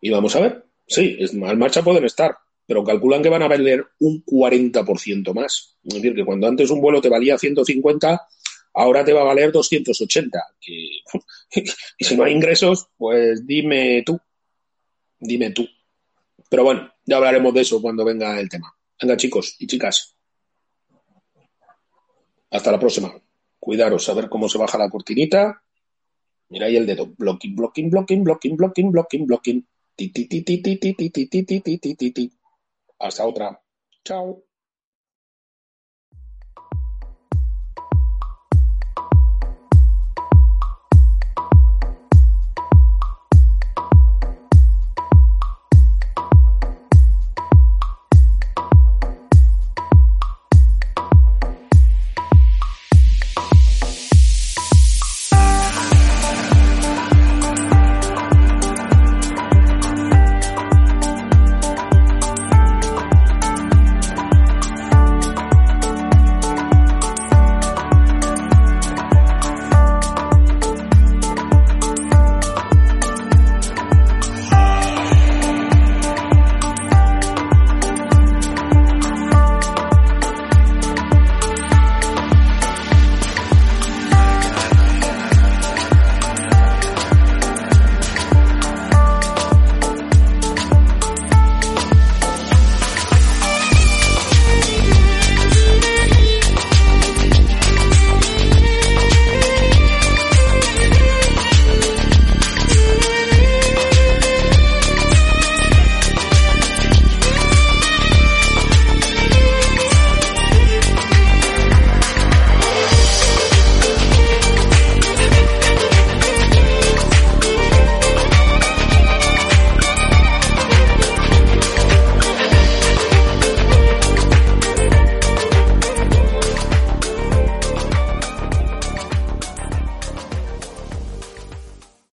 y vamos a ver. Sí, es, en marcha pueden estar, pero calculan que van a valer un 40% más. Es decir, que cuando antes un vuelo te valía 150, ahora te va a valer 280. y si no hay ingresos, pues dime tú. Dime tú. Pero bueno, ya hablaremos de eso cuando venga el tema. Venga, chicos y chicas. Hasta la próxima. Cuidaros a ver cómo se baja la cortinita. Mira ahí el dedo. Blocking, blocking, blocking, blocking, blocking, blocking, blocking. Ti, ti, ti, ti, ti, ti, ti, ti, ti, ti, ti, ti, ti. Hasta otra. Chao.